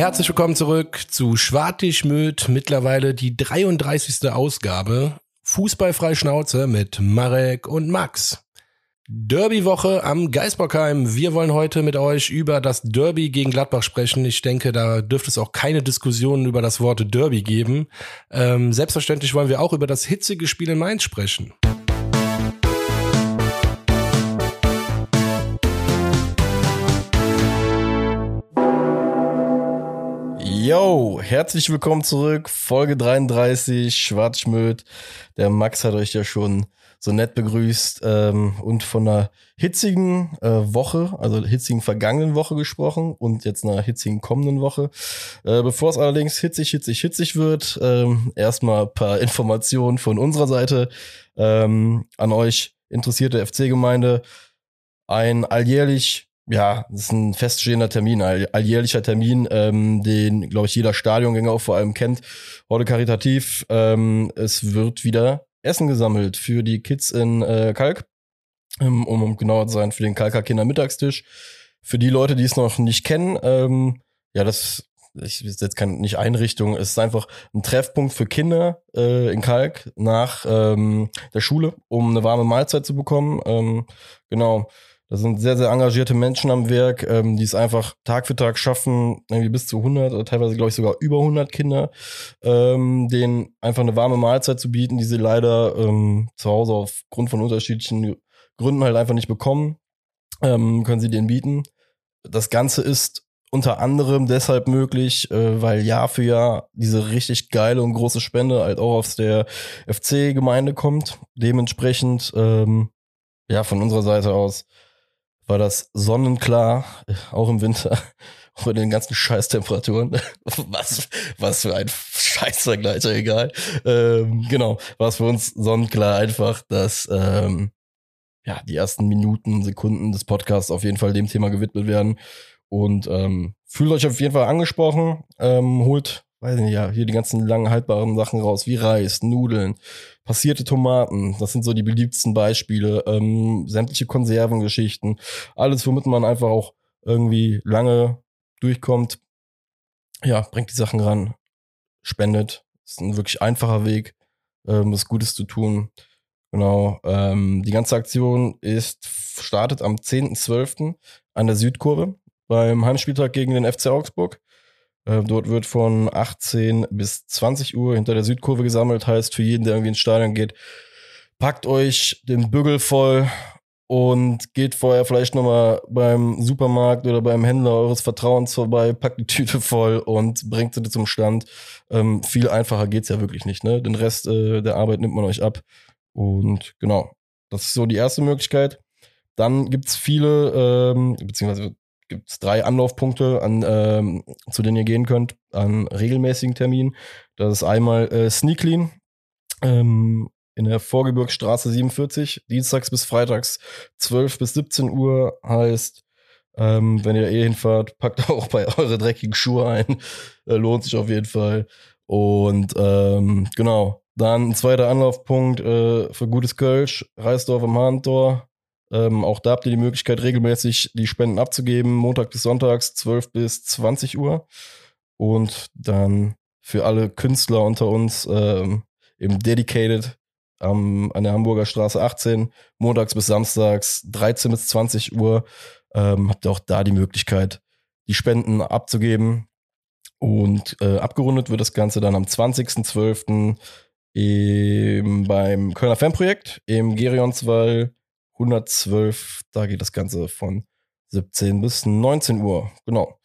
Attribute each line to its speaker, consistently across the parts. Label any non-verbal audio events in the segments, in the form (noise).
Speaker 1: Herzlich willkommen zurück zu Schwartig-Möd, mittlerweile die 33. Ausgabe. Fußballfrei Schnauze mit Marek und Max. Derby-Woche am Geisbockheim. Wir wollen heute mit euch über das Derby gegen Gladbach sprechen. Ich denke, da dürfte es auch keine Diskussionen über das Wort Derby geben. Ähm, selbstverständlich wollen wir auch über das hitzige Spiel in Mainz sprechen.
Speaker 2: Yo, herzlich willkommen zurück. Folge 33, Schwarzschmöd. Der Max hat euch ja schon so nett begrüßt ähm, und von einer hitzigen äh, Woche, also hitzigen vergangenen Woche gesprochen und jetzt einer hitzigen kommenden Woche. Äh, bevor es allerdings hitzig, hitzig, hitzig wird, ähm, erstmal paar Informationen von unserer Seite ähm, an euch interessierte FC-Gemeinde. Ein alljährlich ja, das ist ein feststehender Termin, alljährlicher Termin, ähm, den, glaube ich, jeder Stadiongänger auch vor allem kennt. Heute karitativ. Ähm, es wird wieder Essen gesammelt für die Kids in äh, Kalk, ähm, um, um genauer zu sein, für den Kalker Kindermittagstisch. Für die Leute, die es noch nicht kennen, ähm, ja, das ich ist jetzt keine nicht Einrichtung, es ist einfach ein Treffpunkt für Kinder äh, in Kalk nach ähm, der Schule, um eine warme Mahlzeit zu bekommen. Ähm, genau. Da sind sehr, sehr engagierte Menschen am Werk, ähm, die es einfach Tag für Tag schaffen, irgendwie bis zu 100 oder teilweise, glaube ich, sogar über 100 Kinder, ähm, denen einfach eine warme Mahlzeit zu bieten, die sie leider ähm, zu Hause aufgrund von unterschiedlichen Gründen halt einfach nicht bekommen, ähm, können sie denen bieten. Das Ganze ist unter anderem deshalb möglich, äh, weil Jahr für Jahr diese richtig geile und große Spende halt auch aus der FC-Gemeinde kommt. Dementsprechend, ähm, ja, von unserer Seite aus war das sonnenklar, auch im Winter, (laughs) auch in den ganzen Scheißtemperaturen. (laughs) Was, was für ein Scheißvergleicher, egal. Ähm, genau, war es für uns sonnenklar einfach, dass ähm, ja, die ersten Minuten, Sekunden des Podcasts auf jeden Fall dem Thema gewidmet werden. Und ähm, fühlt euch auf jeden Fall angesprochen, ähm, holt weiß nicht, ja, hier die ganzen langen haltbaren Sachen raus, wie Reis, Nudeln, passierte Tomaten, das sind so die beliebtesten Beispiele, ähm, sämtliche Konservengeschichten, alles, womit man einfach auch irgendwie lange durchkommt, ja, bringt die Sachen ran, spendet, ist ein wirklich einfacher Weg, ähm, was Gutes zu tun. Genau, ähm, die ganze Aktion ist, startet am 10.12. an der Südkurve beim Heimspieltag gegen den FC Augsburg. Äh, dort wird von 18 bis 20 Uhr hinter der Südkurve gesammelt. Heißt, für jeden, der irgendwie ins Stadion geht, packt euch den Bügel voll und geht vorher vielleicht nochmal beim Supermarkt oder beim Händler eures Vertrauens vorbei, packt die Tüte voll und bringt sie zum Stand. Ähm, viel einfacher geht's ja wirklich nicht. Ne? Den Rest äh, der Arbeit nimmt man euch ab. Und genau, das ist so die erste Möglichkeit. Dann gibt's viele, ähm, beziehungsweise gibt es drei Anlaufpunkte, an, ähm, zu denen ihr gehen könnt, an regelmäßigen Terminen. Das ist einmal äh, Sneaklin ähm, in der Vorgebirgsstraße 47, dienstags bis freitags 12 bis 17 Uhr heißt, ähm, wenn ihr eh hinfahrt, (laughs) packt auch bei eure dreckigen Schuhe ein. äh, lohnt sich auf jeden Fall. Und ähm, genau, dann ein zweiter Anlaufpunkt äh, für gutes Kölsch, Reisdorf im Hahntor. Ähm, auch da habt ihr die Möglichkeit, regelmäßig die Spenden abzugeben, Montag bis Sonntags, 12 bis 20 Uhr. Und dann für alle Künstler unter uns ähm, im Dedicated ähm, an der Hamburger Straße 18, montags bis samstags, 13 bis 20 Uhr, ähm, habt ihr auch da die Möglichkeit, die Spenden abzugeben. Und äh, abgerundet wird das Ganze dann am 20.12. beim Kölner Fanprojekt im Gerionswall 112. Da geht das Ganze von 17 bis 19 Uhr. Genau.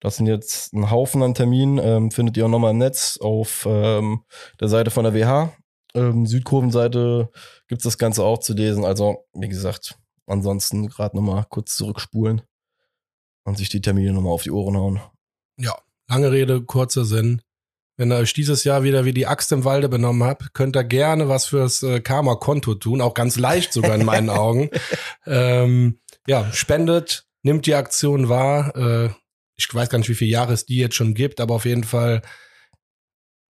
Speaker 2: Das sind jetzt ein Haufen an Terminen. Ähm, findet ihr auch nochmal im Netz auf ähm, der Seite von der WH. Ähm, Südkurvenseite gibt es das Ganze auch zu lesen. Also, wie gesagt, ansonsten gerade nochmal kurz zurückspulen und sich die Termine nochmal auf die Ohren hauen.
Speaker 1: Ja, lange Rede, kurzer Sinn. Wenn ihr euch dieses Jahr wieder wie die Axt im Walde benommen habt, könnt ihr gerne was fürs äh, Karma-Konto tun, auch ganz leicht sogar in meinen (laughs) Augen. Ähm, ja, spendet, nimmt die Aktion wahr. Äh, ich weiß gar nicht, wie viele Jahre es die jetzt schon gibt, aber auf jeden Fall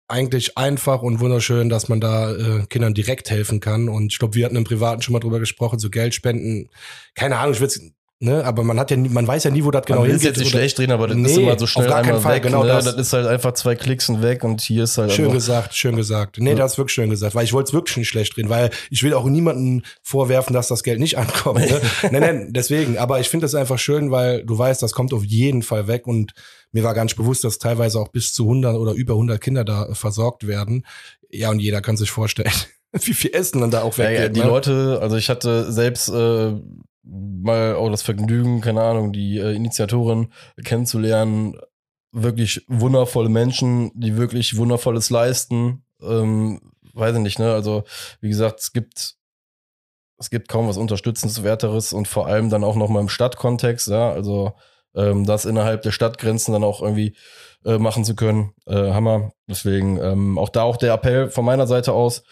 Speaker 1: eigentlich einfach und wunderschön, dass man da äh, Kindern direkt helfen kann. Und ich glaube, wir hatten im Privaten schon mal drüber gesprochen, so Geldspenden. Keine Ahnung, ich würde Ne, aber man hat ja, nie, man weiß ja nie, wo das genau
Speaker 2: man will
Speaker 1: hingeht.
Speaker 2: jetzt nicht schlecht drehen, aber das ist
Speaker 1: Nee,
Speaker 2: immer so schnell
Speaker 1: auf gar keinen
Speaker 2: einmal
Speaker 1: Fall,
Speaker 2: weg.
Speaker 1: genau
Speaker 2: ne?
Speaker 1: das.
Speaker 2: das. ist halt einfach zwei Klicks und weg und hier ist halt
Speaker 1: Schön gesagt, schön gesagt. Nee, das ist wirklich schön gesagt, weil ich wollte es wirklich nicht schlecht drehen, weil ich will auch niemanden vorwerfen, dass das Geld nicht ankommt. Ne? (laughs) nein, nein, deswegen. Aber ich finde das einfach schön, weil du weißt, das kommt auf jeden Fall weg und mir war gar nicht bewusst, dass teilweise auch bis zu 100 oder über 100 Kinder da äh, versorgt werden. Ja, und jeder kann sich vorstellen, (laughs) wie viel Essen dann da auch
Speaker 2: ja,
Speaker 1: weggeht.
Speaker 2: ja, die
Speaker 1: ne?
Speaker 2: Leute, also ich hatte selbst äh, mal auch das Vergnügen, keine Ahnung, die äh, Initiatorin kennenzulernen. Wirklich wundervolle Menschen, die wirklich Wundervolles leisten. Ähm, weiß ich nicht, ne? Also, wie gesagt, es gibt es gibt kaum was Unterstützenswerteres und vor allem dann auch noch mal im Stadtkontext, ja, also ähm, das innerhalb der Stadtgrenzen dann auch irgendwie äh, machen zu können, äh, Hammer. Deswegen ähm, auch da auch der Appell von meiner Seite aus,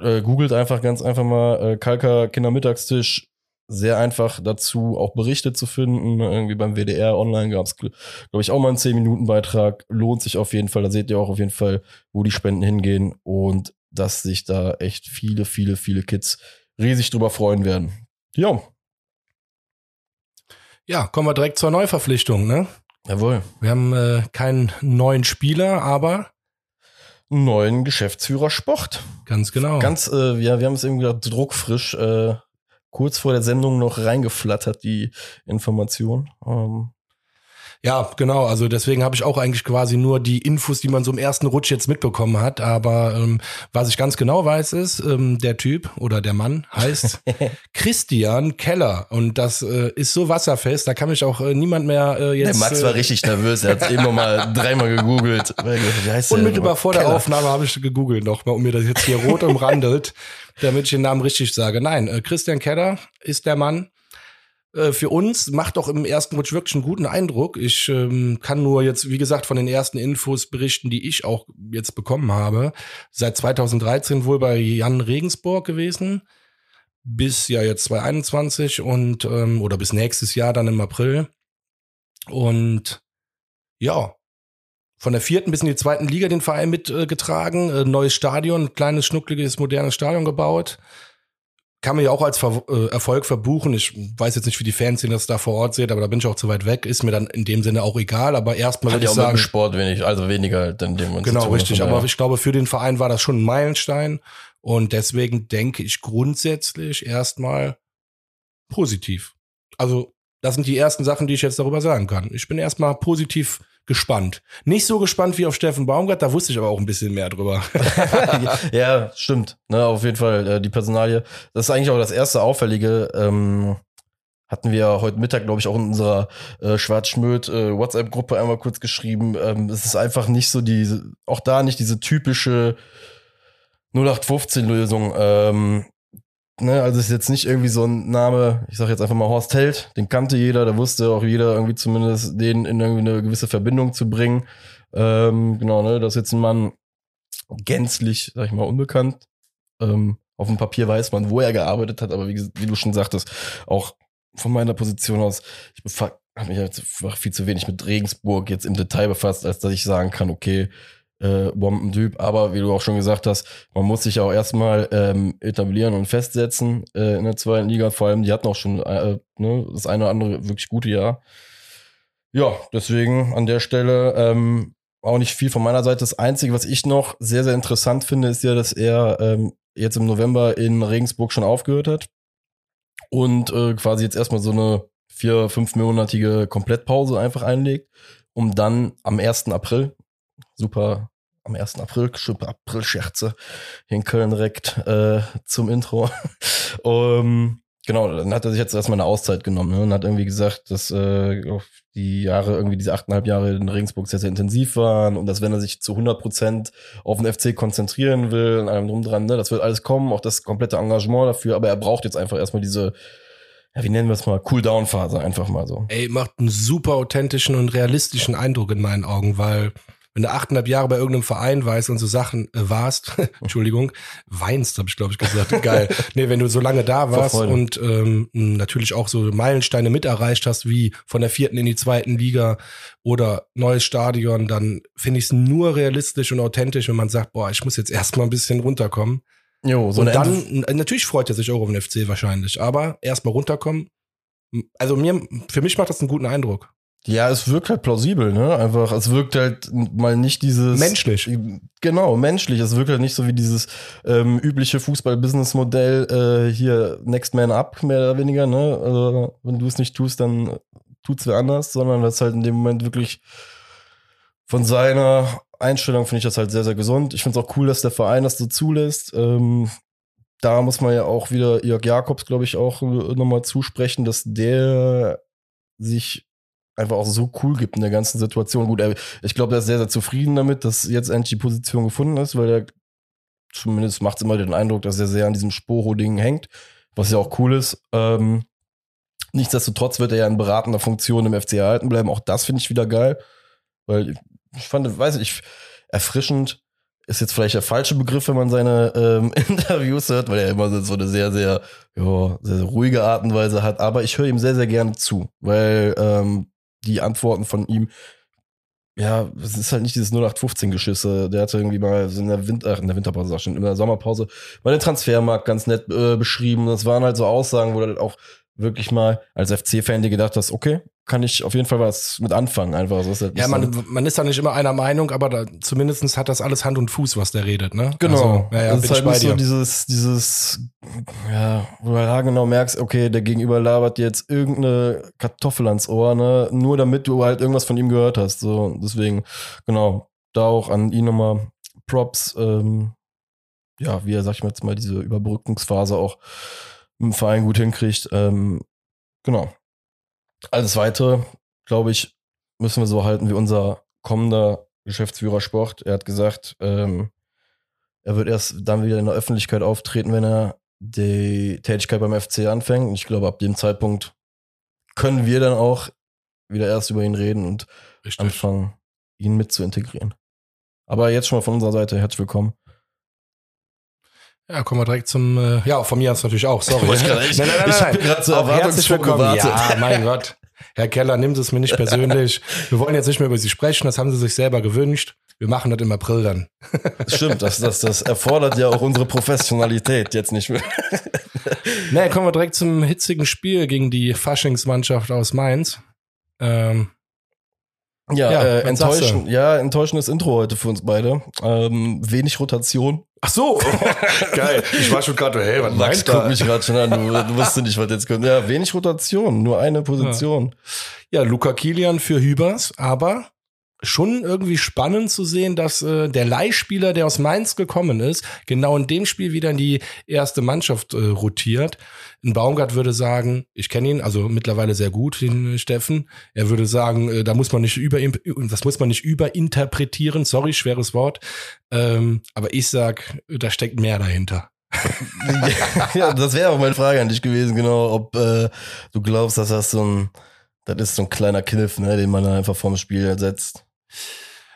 Speaker 2: äh, googelt einfach ganz einfach mal äh, Kalker Kindermittagstisch. Sehr einfach dazu auch Berichte zu finden. Irgendwie beim WDR online gab es, glaube ich, auch mal einen 10-Minuten-Beitrag. Lohnt sich auf jeden Fall. Da seht ihr auch auf jeden Fall, wo die Spenden hingehen und dass sich da echt viele, viele, viele Kids riesig drüber freuen werden. Ja,
Speaker 1: Ja, kommen wir direkt zur Neuverpflichtung. Ne?
Speaker 2: jawohl.
Speaker 1: Wir haben äh, keinen neuen Spieler, aber
Speaker 2: Neuen Geschäftsführer Sport.
Speaker 1: ganz genau.
Speaker 2: Ganz, äh, ja, wir haben es irgendwie gedacht, druckfrisch, äh, kurz vor der Sendung noch reingeflattert, die Information. Ähm,
Speaker 1: Ja, genau. Also deswegen habe ich auch eigentlich quasi nur die Infos, die man so im ersten Rutsch jetzt mitbekommen hat. Aber ähm, was ich ganz genau weiß, ist, ähm, der Typ oder der Mann heißt (laughs) Christian Keller. Und das äh, ist so wasserfest, da kann mich auch äh, niemand mehr äh, jetzt.
Speaker 2: der Max war
Speaker 1: äh,
Speaker 2: richtig nervös, er hat noch mal (laughs) dreimal gegoogelt.
Speaker 1: Unmittelbar vor der
Speaker 2: Keller.
Speaker 1: Aufnahme habe ich gegoogelt nochmal, um mir das jetzt hier rot umrandelt, (laughs) damit ich den Namen richtig sage. Nein, äh, Christian Keller ist der Mann. Äh, für uns macht doch im ersten Rutsch wirklich einen guten Eindruck. Ich ähm, kann nur jetzt, wie gesagt, von den ersten Infos berichten, die ich auch jetzt bekommen habe. Seit 2013 wohl bei Jan Regensburg gewesen. Bis ja jetzt 2021 und ähm, oder bis nächstes Jahr dann im April. Und ja, von der vierten bis in die zweiten Liga den Verein mitgetragen. Äh, neues Stadion, ein kleines, schnuckliges, modernes Stadion gebaut. Kann man ja auch als Ver äh, Erfolg verbuchen. Ich weiß jetzt nicht, wie die Fans das da vor Ort sehen, aber da bin ich auch zu weit weg. Ist mir dann in dem Sinne auch egal. Aber erstmal würde
Speaker 2: ja
Speaker 1: ich
Speaker 2: auch mit dem
Speaker 1: sagen,
Speaker 2: Sport wenig, also weniger halt in dem
Speaker 1: genau richtig. Aber
Speaker 2: daher.
Speaker 1: ich glaube, für den Verein war das schon ein Meilenstein. Und deswegen denke ich grundsätzlich erstmal positiv. Also das sind die ersten Sachen, die ich jetzt darüber sagen kann. Ich bin erstmal positiv gespannt. Nicht so gespannt wie auf Steffen Baumgart, da wusste ich aber auch ein bisschen mehr drüber. (laughs)
Speaker 2: ja, stimmt. Ne, auf jeden Fall. Äh, die Personalie. Das ist eigentlich auch das erste Auffällige. Ähm, hatten wir heute Mittag, glaube ich, auch in unserer äh, Schwarzschmöd äh, WhatsApp-Gruppe einmal kurz geschrieben. Ähm, es ist einfach nicht so diese, auch da nicht diese typische 0815-Lösung. Ähm, ne, also es ist jetzt nicht irgendwie so ein Name, ich sage jetzt einfach mal Horst Held, den kannte jeder, da wusste auch jeder irgendwie zumindest den in irgendwie eine gewisse Verbindung zu bringen. Ähm, genau, ne, das ist jetzt ein Mann gänzlich, sag ich mal, unbekannt. Ähm, auf dem Papier weiß man, wo er gearbeitet hat, aber wie, wie du schon sagtest, auch von meiner Position aus, ich habe mich einfach viel zu wenig mit Regensburg jetzt im Detail befasst, als dass ich sagen kann, okay, äh, Bombentyp, aber wie du auch schon gesagt hast, man muss sich auch erstmal ähm, etablieren und festsetzen äh, in der zweiten Liga. Vor allem, die hatten auch schon äh, ne, das eine oder andere wirklich gute Jahr. Ja, deswegen an der Stelle ähm, auch nicht viel von meiner Seite. Das Einzige, was ich noch sehr, sehr interessant finde, ist ja, dass er ähm, jetzt im November in Regensburg schon aufgehört hat und äh, quasi jetzt erstmal so eine vier, fünfmonatige Komplettpause einfach einlegt, um dann am 1. April, super, am 1. April, April-Scherze hier in Köln direkt äh, zum Intro. um, (laughs) genau, dann hat er sich jetzt erstmal eine Auszeit genommen ne, und hat irgendwie gesagt, dass äh, die Jahre, irgendwie diese achteinhalb Jahre in Regensburg sehr, sehr intensiv waren und dass wenn er sich zu 100 Prozent auf den FC konzentrieren will und allem drum dran, ne, das wird alles kommen, auch das komplette Engagement dafür, aber er braucht jetzt einfach erstmal diese, ja, wie nennen wir es mal, Cool-Down-Phase einfach mal so.
Speaker 1: Ey, macht einen super authentischen und realistischen Eindruck in meinen Augen, weil wenn du achteinhalb Jahre bei irgendeinem Verein weißt und so Sachen äh, warst, (laughs) Entschuldigung, weinst, habe ich glaube ich gesagt, (laughs) geil. nee, wenn du so lange da warst und ähm, natürlich auch so Meilensteine mit erreicht hast, wie von der vierten in die zweiten Liga oder neues Stadion, dann finde ich es nur realistisch und authentisch, wenn man sagt, boah, ich muss jetzt erstmal ein bisschen runterkommen.
Speaker 2: Jo, so
Speaker 1: und dann, n- natürlich freut er sich auch auf den FC wahrscheinlich, aber erstmal runterkommen Also mir, für mich macht das einen guten Eindruck.
Speaker 2: Ja, es wirkt halt plausibel, ne? Einfach, es wirkt halt mal nicht dieses.
Speaker 1: Menschlich.
Speaker 2: Genau, menschlich. Es wirkt halt nicht so wie dieses ähm, übliche Fußball-Business-Modell, äh, hier Next Man Up, mehr oder weniger, ne? Also, wenn du es nicht tust, dann tut's wer anders, sondern das halt in dem Moment wirklich von seiner Einstellung finde ich das halt sehr, sehr gesund. Ich finde es auch cool, dass der Verein das so zulässt. Ähm, da muss man ja auch wieder Jörg Jakobs, glaube ich, auch nochmal zusprechen, dass der sich einfach auch so cool gibt in der ganzen Situation. Gut, ich glaube, er ist sehr, sehr zufrieden damit, dass jetzt endlich die Position gefunden ist, weil er zumindest macht es immer den Eindruck, dass er sehr an diesem Sporo-Ding hängt, was ja auch cool ist. Ähm, nichtsdestotrotz wird er ja in beratender Funktion im FC erhalten bleiben. Auch das finde ich wieder geil, weil ich fand, weiß ich, erfrischend ist jetzt vielleicht der falsche Begriff, wenn man seine ähm, (laughs) Interviews hört, weil er immer so eine sehr, sehr, ja, sehr, sehr ruhige Art und Weise hat. Aber ich höre ihm sehr, sehr gerne zu, weil ähm, die Antworten von ihm, ja, es ist halt nicht dieses 0815-Geschisse. Der hatte irgendwie mal in der, Winter, in der Winterpause, schon in der Sommerpause, mal den Transfermarkt ganz nett äh, beschrieben. Das waren halt so Aussagen, wo er halt auch wirklich mal als FC-Fan dir gedacht hast, okay, kann ich auf jeden Fall was mit anfangen. Einfach.
Speaker 1: So halt ja, man, so. man ist da nicht immer einer Meinung, aber da, zumindest hat das alles Hand und Fuß, was der redet, ne?
Speaker 2: Genau.
Speaker 1: Also, ja, ja,
Speaker 2: das ist halt nicht so dieses, dieses, ja, wo du halt genau merkst, okay, der Gegenüber labert jetzt irgendeine Kartoffel ans Ohr, ne? Nur damit du halt irgendwas von ihm gehört hast. So, deswegen, genau, da auch an ihn nochmal Props, ähm, ja, wie er, sag ich mal jetzt mal, diese Überbrückungsphase auch im Verein gut hinkriegt. Ähm, genau. Alles weitere, glaube ich, müssen wir so halten wie unser kommender Geschäftsführer Sport. Er hat gesagt, ähm, er wird erst dann wieder in der Öffentlichkeit auftreten, wenn er die Tätigkeit beim FC anfängt. Und ich glaube, ab dem Zeitpunkt können wir dann auch wieder erst über ihn reden und Richtig. anfangen, ihn mit zu integrieren. Aber jetzt schon mal von unserer Seite herzlich willkommen.
Speaker 1: Ja, kommen wir direkt zum, äh, ja, von mir aus natürlich auch, sorry.
Speaker 2: ich nein, (laughs) nein, nein, ich habe gerade so erwartungsvoll gewartet.
Speaker 1: Ja, mein Gott. Herr Keller, nimmt es mir nicht persönlich. Wir wollen jetzt nicht mehr über Sie sprechen, das haben Sie sich selber gewünscht. Wir machen das im April dann.
Speaker 2: Stimmt, das, das, das erfordert ja auch unsere Professionalität jetzt nicht mehr.
Speaker 1: naja, kommen wir direkt zum hitzigen Spiel gegen die Faschingsmannschaft aus Mainz. Ähm,
Speaker 2: ja, ja äh, enttäuschend, ja, enttäuschendes Intro heute für uns beide. Ähm, wenig Rotation.
Speaker 1: Ach so, (laughs) geil. Ich war schon gerade, hey, was
Speaker 2: Max guckt mich gerade schon an, du, du wusstest nicht, was jetzt kommt. Ja, wenig Rotation, nur eine Position.
Speaker 1: Ja, ja Luca Kilian für Hübers, aber schon irgendwie spannend zu sehen, dass äh, der Leihspieler, der aus Mainz gekommen ist, genau in dem Spiel wieder in die erste Mannschaft äh, rotiert. Ein Baumgart würde sagen, ich kenne ihn, also mittlerweile sehr gut, den Steffen. Er würde sagen, äh, da muss man nicht über das muss man nicht überinterpretieren. Sorry, schweres Wort. Ähm, aber ich sag, da steckt mehr dahinter. (laughs)
Speaker 2: ja, das wäre auch meine Frage an dich gewesen, genau, ob äh, du glaubst, dass das so ein, das ist so ein kleiner Kniff, ne, den man einfach vorm Spiel ersetzt.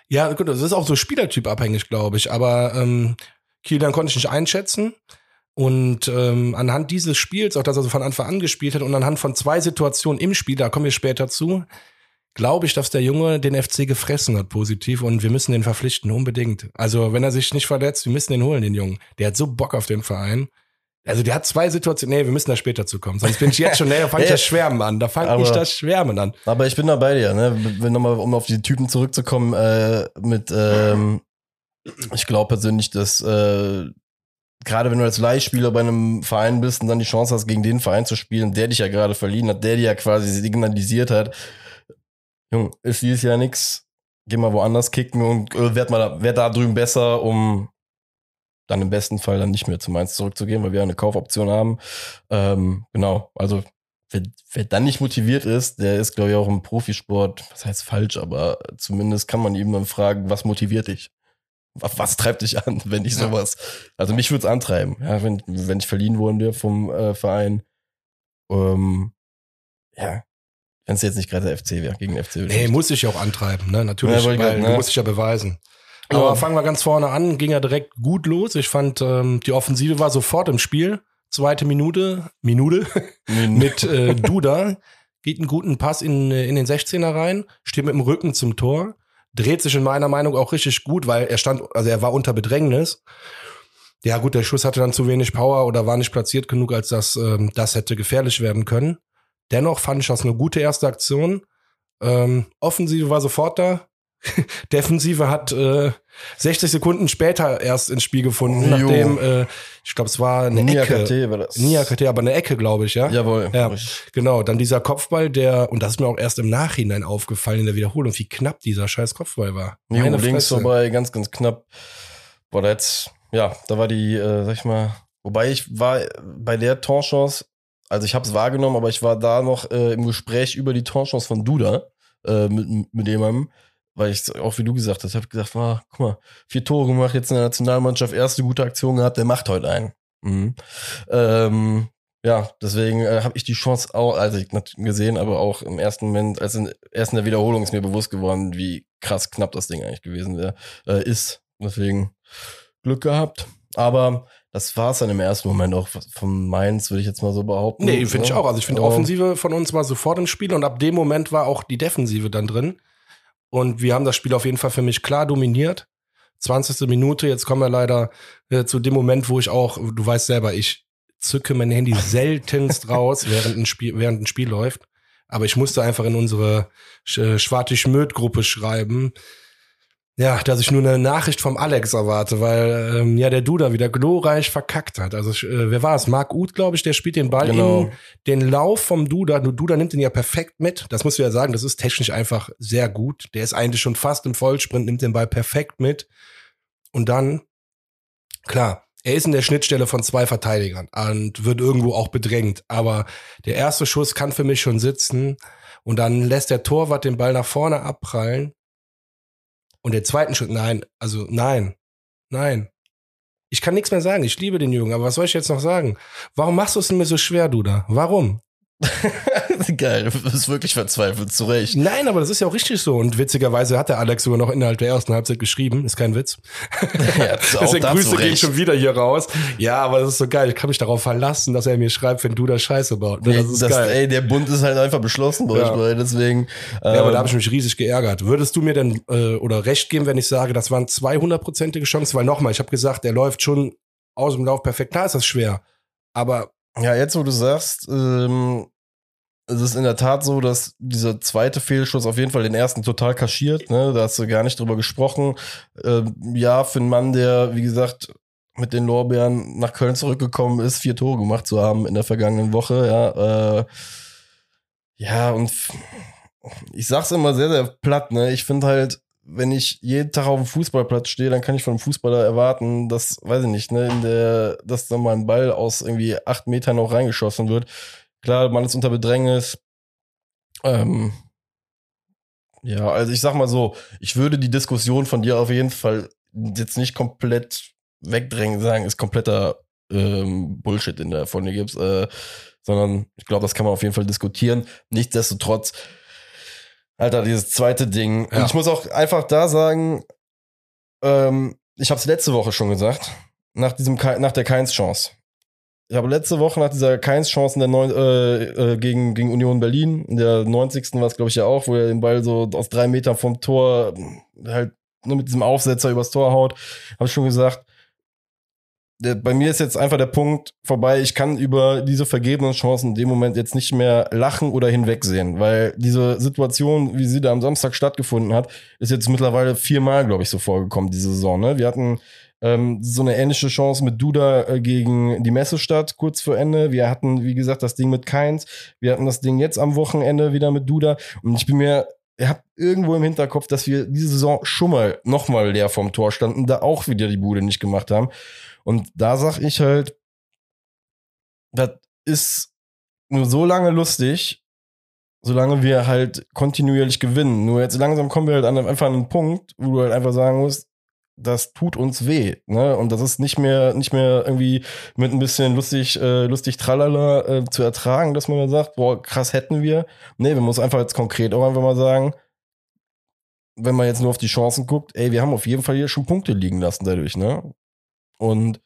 Speaker 1: Ja, gut, das ist auch so Spielertyp abhängig, glaube ich. Aber ähm, Kilian konnte ich nicht einschätzen. Und ähm, anhand dieses Spiels, auch dass er so von Anfang an gespielt hat und anhand von zwei Situationen im Spiel, da kommen wir später zu, glaube ich, dass der Junge den FC gefressen hat, positiv. Und wir müssen den verpflichten, unbedingt. Also, wenn er sich nicht verletzt, wir müssen den holen, den Jungen. Der hat so Bock auf den Verein. Also der hat zwei Situationen. Nee, wir müssen da später zu kommen. Sonst bin ich jetzt schon, nee, da fange ich (laughs) das Schwärmen an. Da fange ich das Schwärmen an.
Speaker 2: Aber ich bin da bei dir, ne? Wenn nochmal, um auf die Typen zurückzukommen, äh, mit, ähm, ich glaube persönlich, dass äh, gerade wenn du als Leihspieler bei einem Verein bist und dann die Chance hast, gegen den Verein zu spielen, der dich ja gerade verliehen hat, der dir ja quasi signalisiert hat, Jung, ist dieses Jahr nix, geh mal woanders kicken und äh, werd mal, werd da drüben besser, um dann im besten Fall dann nicht mehr zu Mainz zurückzugehen, weil wir eine Kaufoption haben. Ähm, genau, also wer, wer dann nicht motiviert ist, der ist, glaube ich, auch im Profisport, was heißt falsch, aber zumindest kann man ihm dann fragen, was motiviert dich? Was, treibt dich an, (laughs) wenn ich sowas? Also mich würde es antreiben, ja, wenn, wenn ich verliehen wurde vom äh, Verein. Ähm, ja, wenn es jetzt nicht gerade der FC wäre, gegen den FC.
Speaker 1: Nee, muss ich auch antreiben, ne? Natürlich, ja, weil grad, ne? du musst dich ja beweisen. Aber ja. fangen wir ganz vorne an, ging ja direkt gut los. Ich fand, ähm, die Offensive war sofort im Spiel. Zweite Minute, Minute mit äh, Duda. Geht einen guten Pass in, äh, in den 16er rein, steht mit dem Rücken zum Tor, dreht sich in meiner Meinung auch richtig gut, weil er stand, also er war unter Bedrängnis. Ja, gut, der Schuss hatte dann zu wenig Power oder war nicht platziert genug, als dass ähm, das hätte gefährlich werden können. Dennoch fand ich das eine gute erste Aktion. Ähm, Offensive war sofort da. (laughs) Defensive hat äh, 60 Sekunden später erst ins Spiel gefunden,
Speaker 2: Jo.
Speaker 1: nachdem, äh, ich glaube, es war eine
Speaker 2: Nia
Speaker 1: Ecke.
Speaker 2: KT war das.
Speaker 1: Nia KT, aber eine Ecke, glaube ich, ja?
Speaker 2: Jawohl.
Speaker 1: Ja, genau. Dann dieser Kopfball, der, und das ist mir auch erst im Nachhinein aufgefallen in der Wiederholung, wie knapp dieser scheiß Kopfball war.
Speaker 2: Jo,
Speaker 1: Meine
Speaker 2: links
Speaker 1: Fresse.
Speaker 2: vorbei, ganz, ganz knapp. Boah, da jetzt, ja, da war die, äh, sag ich mal, wobei ich war bei der Torchance, also ich habe es wahrgenommen, aber ich war da noch äh, im Gespräch über die Torchance von Duda äh, mit, mit jemandem, weil ich auch wie du gesagt hast, habe gesagt, ah, guck mal, vier Tore gemacht, jetzt in der Nationalmannschaft, erste gute Aktion gehabt, der macht heute einen. Mhm. Ähm, ja, deswegen äh, habe ich die Chance auch, also ich gesehen, aber auch im ersten Moment, als in, erst in der Wiederholung ist mir bewusst geworden, wie krass knapp das Ding eigentlich gewesen wäre, äh, ist. Deswegen Glück gehabt. Aber das war es dann im ersten Moment auch von Mainz, würde ich jetzt mal so behaupten.
Speaker 1: Nee, finde ich
Speaker 2: Ja.
Speaker 1: auch. Also ich finde,
Speaker 2: Aber-
Speaker 1: Offensive von uns war sofort im Spiel und ab dem Moment war auch die Defensive dann drin. Und wir haben das Spiel auf jeden Fall für mich klar dominiert. 20. Minute, jetzt kommen wir leider äh, zu dem Moment, wo ich auch, du weißt selber, ich zücke mein Handy (laughs) seltenst raus, während ein Spiel, während ein Spiel läuft. Aber ich musste einfach in unsere äh, Schwarte-Schmöd-Gruppe schreiben, ja, dass ich nur eine Nachricht vom Alex erwarte, weil ähm, ja der Duda wieder glorreich verkackt hat. Also äh, wer war es? Marc Uth, glaube ich, der spielt den Ball
Speaker 2: Genau.
Speaker 1: in den Lauf vom Duda. Nur Duda nimmt den ja perfekt mit. Das musst du ja sagen, das ist technisch einfach sehr gut. Der ist eigentlich schon fast im Vollsprint, nimmt den Ball perfekt mit. Und dann, klar, er ist in der Schnittstelle von zwei Verteidigern und wird irgendwo auch bedrängt. Aber der erste Schuss kann für mich schon sitzen. Und dann lässt der Torwart den Ball nach vorne abprallen. Und der zweiten Schritt, nein, also nein, nein. Ich kann nichts mehr sagen. Ich liebe den Jungen, aber was soll ich jetzt noch sagen? Warum machst du es mir so schwer, Duda? Warum? (laughs)
Speaker 2: Geil, du bist wirklich verzweifelt, zu Recht.
Speaker 1: Nein, aber das ist ja auch richtig so. Und witzigerweise hat der Alex sogar noch innerhalb der ersten Halbzeit geschrieben. Ist kein Witz. (laughs)
Speaker 2: Ja,
Speaker 1: Deswegen Grüße gehen schon wieder hier raus. Ja, aber das ist so geil. Ich kann mich darauf verlassen, dass er mir schreibt, wenn du da Scheiße baut. Ne, Das ist
Speaker 2: das,
Speaker 1: geil.
Speaker 2: ey, der Bund ist halt einfach beschlossen bei
Speaker 1: Ja.
Speaker 2: euch, beide, deswegen.
Speaker 1: ja, aber
Speaker 2: ähm,
Speaker 1: da habe ich mich riesig geärgert. Würdest du mir denn äh, oder recht geben, wenn ich sage, das waren 200-prozentige Chancen? Weil nochmal, ich habe gesagt, der läuft schon aus dem Lauf perfekt. Klar ist das schwer. Aber
Speaker 2: Ja, jetzt wo du sagst, ähm, es ist in der Tat so, dass dieser zweite Fehlschuss auf jeden Fall den ersten total kaschiert. Ne? Da hast du gar nicht drüber gesprochen. Ähm, ja, für einen Mann, der, wie gesagt, mit den Lorbeeren nach Köln zurückgekommen ist, vier Tore gemacht zu haben in der vergangenen Woche. Ja, äh, ja und ich sag's immer sehr, sehr platt. Ne? Ich finde halt, wenn ich jeden Tag auf dem Fußballplatz stehe, dann kann ich von einem Fußballer erwarten, dass, weiß ich nicht, ne, in der, dass da mal ein Ball aus irgendwie acht Metern noch reingeschossen wird. Klar, man ist unter Bedrängnis. Ähm, ja, also ich sag mal so, ich würde die Diskussion von dir auf jeden Fall jetzt nicht komplett wegdrängen, sagen, ist kompletter ähm, Bullshit, den du von dir gibst, äh, sondern ich glaube, das kann man auf jeden Fall diskutieren. Nichtsdestotrotz, Alter, dieses zweite Ding.
Speaker 1: Ja.
Speaker 2: Und ich muss auch einfach da sagen, ähm, ich habe es letzte Woche schon gesagt, nach diesem nach der Keins-Chance. Ich habe letzte Woche nach dieser Keins-Chance in der neun, äh, äh, gegen, gegen Union Berlin, in der 90. war es, glaube ich, ja auch, wo er den Ball so aus drei Metern vom Tor halt nur mit diesem Aufsetzer übers Tor haut, habe ich schon gesagt, der, bei mir ist jetzt einfach der Punkt vorbei. Ich kann über diese vergebenen Chancen in dem Moment jetzt nicht mehr lachen oder hinwegsehen, weil diese Situation, wie sie da am Samstag stattgefunden hat, ist jetzt mittlerweile viermal, glaube ich, so vorgekommen diese Saison. Ne? Wir hatten ähm, so eine ähnliche Chance mit Duda äh, gegen die Messestadt kurz vor Ende. Wir hatten, wie gesagt, das Ding mit Keins. Wir hatten das Ding jetzt am Wochenende wieder mit Duda. Und ich bin mir ihr habt irgendwo im Hinterkopf, dass wir diese Saison schon mal nochmal leer vom Tor standen, da auch wieder die Bude nicht gemacht haben. Und da sag ich halt, das ist nur so lange lustig, solange wir halt kontinuierlich gewinnen. Nur jetzt langsam kommen wir halt an, einfach an einen Punkt, wo du halt einfach sagen musst, das tut uns weh, ne? Und das ist nicht mehr, nicht mehr irgendwie mit ein bisschen lustig, äh, lustig tralala äh, zu ertragen, dass man sagt, boah, krass hätten wir. Nee, wir müssen einfach jetzt konkret auch einfach mal sagen, wenn man jetzt nur auf die Chancen guckt, ey, wir haben auf jeden Fall hier schon Punkte liegen lassen dadurch, ne? Und